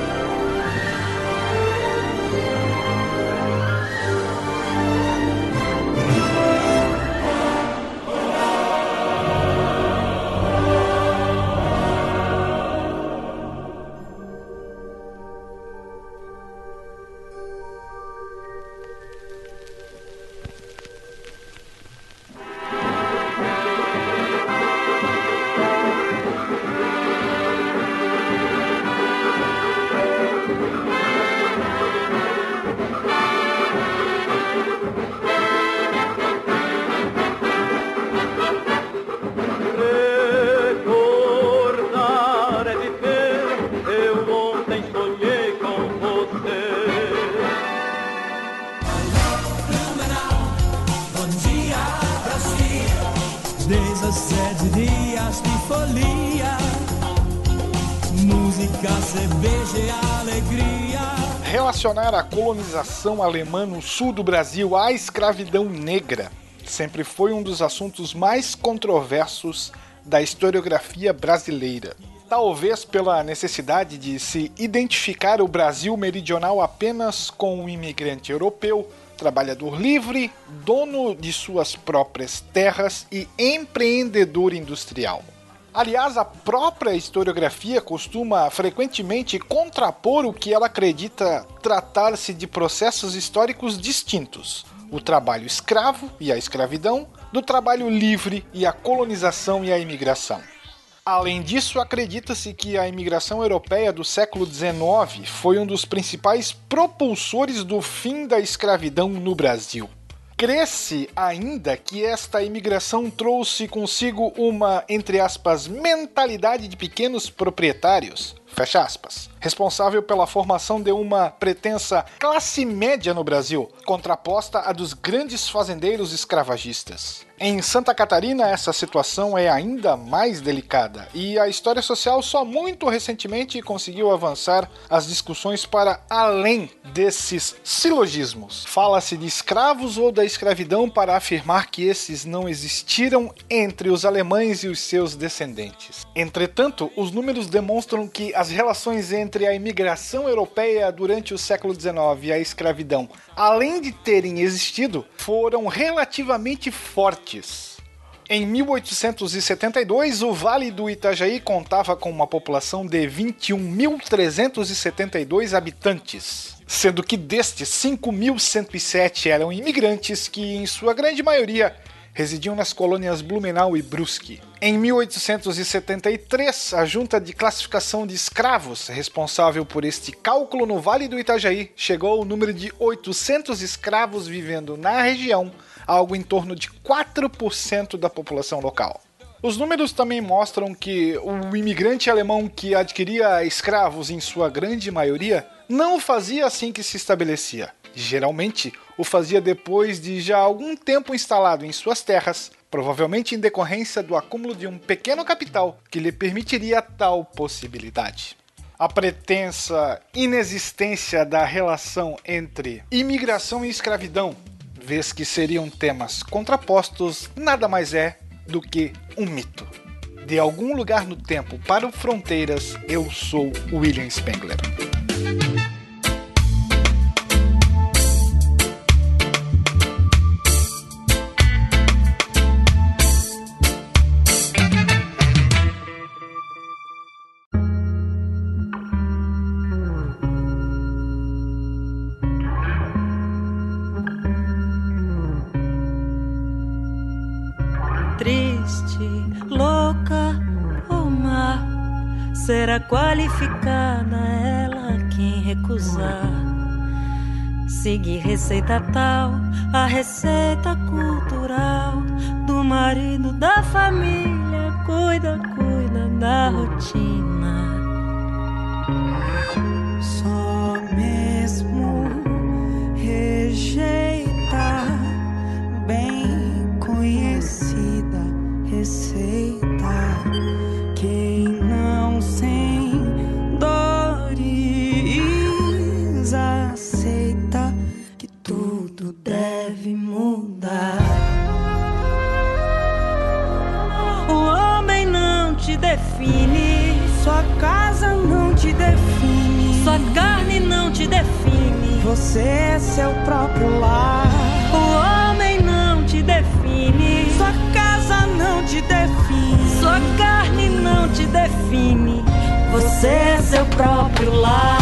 Cerveja e alegria. Relacionar a colonização alemã no sul do Brasil à escravidão negra sempre foi um dos assuntos mais controversos da historiografia brasileira. Talvez pela necessidade de se identificar o Brasil meridional apenas com o imigrante europeu, trabalhador livre, dono de suas próprias terras e empreendedor industrial. Aliás, a própria historiografia costuma frequentemente contrapor o que ela acredita tratar-se de processos históricos distintos: o trabalho escravo e a escravidão, do trabalho livre e a colonização e a imigração. Além disso, acredita-se que a imigração europeia do século XIX foi um dos principais propulsores do fim da escravidão no Brasil. Cresce ainda que esta imigração trouxe consigo uma, entre aspas, mentalidade de pequenos proprietários, fecha aspas, responsável pela formação de uma pretensa classe média no Brasil, contraposta à dos grandes fazendeiros escravagistas. Em Santa Catarina, essa situação é ainda mais delicada e a história social só muito recentemente conseguiu avançar as discussões para além desses silogismos. Fala-se de escravos ou da escravidão para afirmar que esses não existiram entre os alemães e os seus descendentes. Entretanto, os números demonstram que as relações entre a imigração europeia durante o século XIX e a escravidão, além de terem existido, foram relativamente fortes. Em 1872, o Vale do Itajaí contava com uma população de 21.372 habitantes, sendo que destes 5.107 eram imigrantes que, em sua grande maioria, residiam nas colônias Blumenau e Brusque. Em 1873, a Junta de Classificação de Escravos, responsável por este cálculo no Vale do Itajaí, chegou ao número de 800 escravos vivendo na região, algo em torno de 4% da população local. Os números também mostram que o imigrante alemão que adquiria escravos, em sua grande maioria, não fazia assim que se estabelecia. Geralmente, o fazia depois de já algum tempo instalado em suas terras, provavelmente em decorrência do acúmulo de um pequeno capital que lhe permitiria tal possibilidade. A pretensa inexistência da relação entre imigração e escravidão, vez que seriam temas contrapostos, nada mais é do que um mito. De algum lugar no tempo para o Fronteiras, eu sou William Spengler. Qualificada ela quem recusar. Seguir receita tal, a receita cultural do marido da família, cuida, cuida da rotina. Você é seu próprio lar. O homem não te define, sua casa não te define, sua carne não te define. Você é seu próprio lar.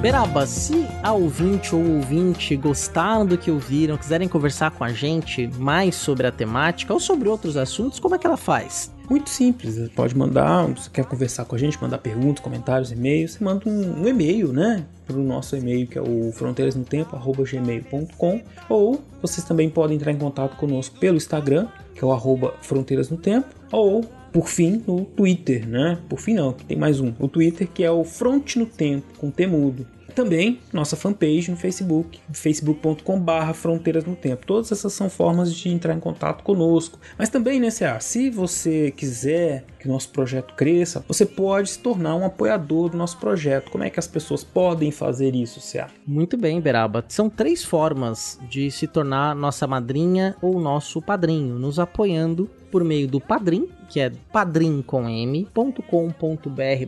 Beraba, se a ouvinte ou ouvinte gostaram do que ouviram, quiserem conversar com a gente mais sobre a temática ou sobre outros assuntos, como é que ela faz? Muito simples, você pode mandar, você quer conversar com a gente, mandar perguntas, comentários, e-mails, você manda um, um e-mail, né? Para o nosso e-mail que é o fronteirasnotempo.gmail.com ou vocês também podem entrar em contato conosco pelo Instagram, que é o arroba Fronteiras no Tempo, ou por fim no Twitter, né? Por fim não, tem mais um, o Twitter que é o Front no Tempo, com T mudo. Também nossa fanpage no Facebook, facebook.com.br Fronteiras no Tempo. Todas essas são formas de entrar em contato conosco. Mas também, né, CA, se você quiser que o nosso projeto cresça, você pode se tornar um apoiador do nosso projeto. Como é que as pessoas podem fazer isso, CA? Muito bem, Beraba. São três formas de se tornar nossa madrinha ou nosso padrinho, nos apoiando por meio do Padrim, que é padrim.com.br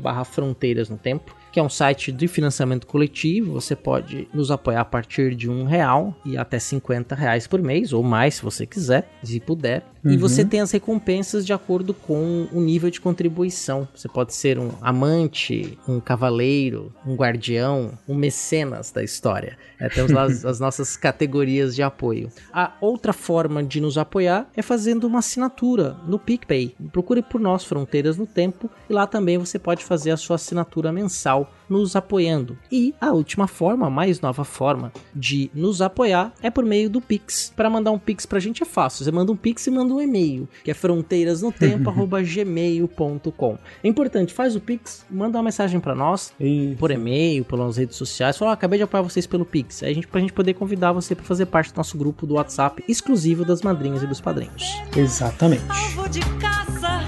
barra fronteiras no tempo que é um site de financiamento coletivo. Você pode nos apoiar a partir de um real e até 50 reais por mês, ou mais se você quiser, se puder. Uhum. E você tem as recompensas de acordo com o nível de contribuição. Você pode ser um amante, um cavaleiro, um guardião, um mecenas da história. É, temos lá as, as nossas categorias de apoio. A outra forma de nos apoiar é fazendo uma assinatura no PicPay. Procure por nós, Fronteiras no Tempo, e lá também você pode fazer a sua assinatura mensal nos apoiando. E a última forma, a mais nova forma de nos apoiar é por meio do Pix. Para mandar um Pix pra gente é fácil. Você manda um Pix e manda um e-mail, que é fronteirasnotempo@gmail.com. É importante, faz o Pix, manda uma mensagem para nós Isso. por e-mail, pelas redes sociais. Fala, oh, acabei de apoiar vocês pelo Pix. Aí a gente pra gente poder convidar você para fazer parte do nosso grupo do WhatsApp exclusivo das madrinhas e dos padrinhos. Exatamente. Alvo de caça,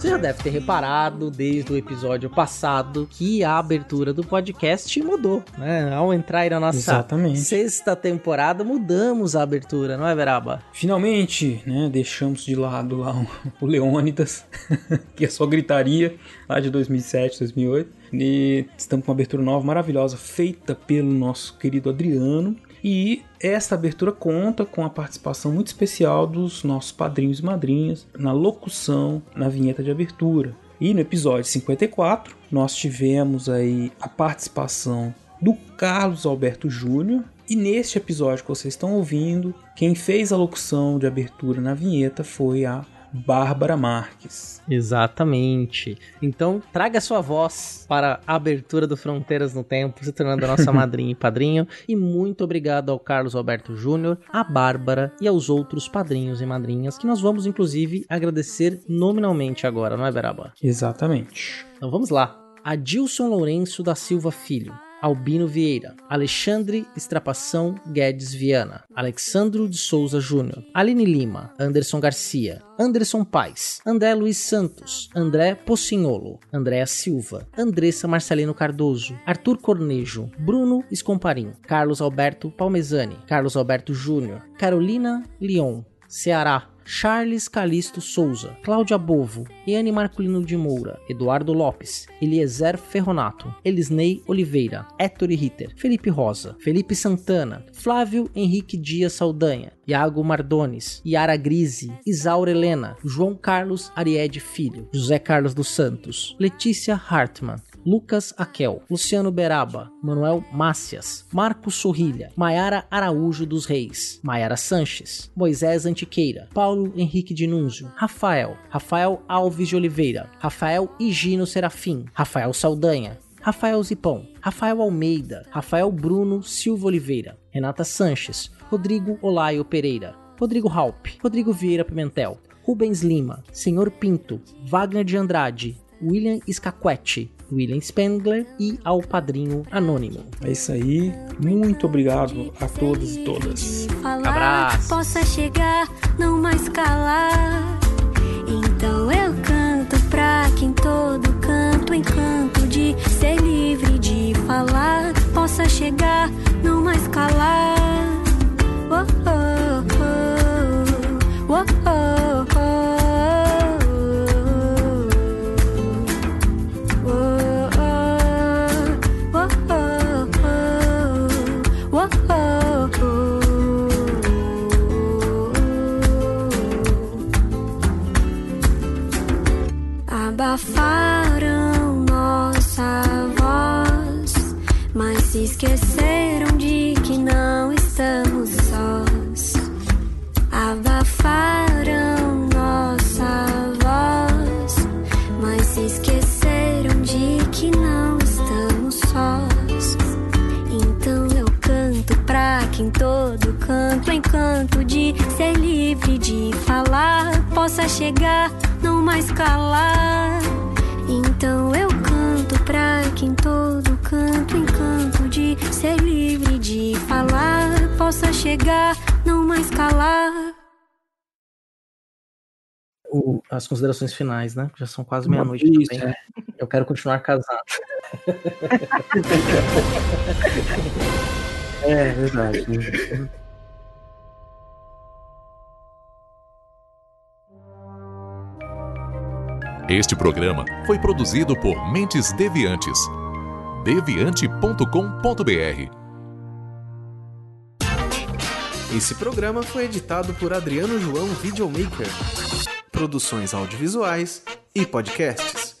Você já deve ter reparado desde o episódio passado que a abertura do podcast mudou, né? Ao entrar na nossa Exatamente. sexta temporada, mudamos a abertura, não é, Veraba? Finalmente, né? Deixamos de lado lá o, o Leônidas, que é só gritaria, lá de 2007, 2008. E estamos com uma abertura nova, maravilhosa, feita pelo nosso querido Adriano. E esta abertura conta com a participação muito especial dos nossos padrinhos e madrinhas na locução, na vinheta de abertura. E no episódio 54, nós tivemos aí a participação do Carlos Alberto Júnior. E neste episódio que vocês estão ouvindo, quem fez a locução de abertura na vinheta foi a Bárbara Marques. Exatamente. Então, traga sua voz para a abertura do Fronteiras no Tempo, se tornando a nossa madrinha e padrinho. E muito obrigado ao Carlos Alberto Júnior, à Bárbara e aos outros padrinhos e madrinhas, que nós vamos, inclusive, agradecer nominalmente agora, não é, Beraba? Exatamente. Então vamos lá. Adilson Lourenço da Silva Filho. Albino Vieira, Alexandre Estrapação Guedes Viana, Alexandro de Souza Júnior, Aline Lima, Anderson Garcia, Anderson Paes, André Luiz Santos, André Pocinholo, Andréa Silva, Andressa Marcelino Cardoso, Arthur Cornejo, Bruno Escomparim, Carlos Alberto Palmezani, Carlos Alberto Júnior, Carolina Leon, Ceará, Charles Calisto Souza, Cláudia Bovo, Iane Marculino de Moura, Eduardo Lopes, Eliezer Ferronato, Elisnei Oliveira, Héctor Ritter, Felipe Rosa, Felipe Santana, Flávio Henrique Dias Saldanha, Iago Mardones, Yara Grise, Isaura Helena, João Carlos Ariede Filho, José Carlos dos Santos, Letícia Hartmann, Lucas Aquel, Luciano Beraba, Manuel Mácias, Marcos Sorrilha, Maiara Araújo dos Reis, Maiara Sanches, Moisés Antiqueira, Paulo Henrique Dinúnzio, Rafael, Rafael Alves de Oliveira, Rafael Higino Serafim, Rafael Saldanha, Rafael Zipão, Rafael Almeida, Rafael Bruno Silva Oliveira, Renata Sanches, Rodrigo Olaio Pereira, Rodrigo Halp, Rodrigo Vieira Pimentel, Rubens Lima, Senhor Pinto, Wagner de Andrade, William Scaquetti, William Spengler e ao Padrinho Anônimo. É isso aí. Muito obrigado a todos e todas. Abraço. Possa chegar, não mais calar. Então eu canto pra que em todo canto encanto de ser livre de falar. Possa chegar, não mais calar. Oh, oh, oh. Oh, oh, ser livre de falar possa chegar, não mais calar. Então eu canto pra que em todo canto encanto de ser livre de falar possa chegar, não mais calar. O- as considerações finais, né? Já são quase meia-noite também. é. Eu quero continuar casado. É verdade. Este programa foi produzido por Mentes Deviantes. deviante.com.br Esse programa foi editado por Adriano João Videomaker. Produções audiovisuais e podcasts.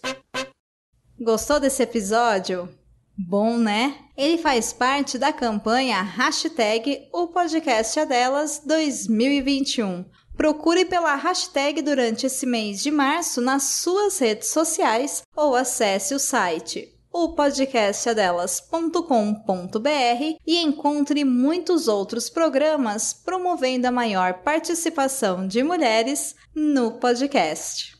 Gostou desse episódio? Bom, né? Ele faz parte da campanha hashtag O Podcast é Delas 2021. Procure pela hashtag durante esse mês de março nas suas redes sociais ou acesse o site opodcastadelas.com.br e encontre muitos outros programas promovendo a maior participação de mulheres no podcast.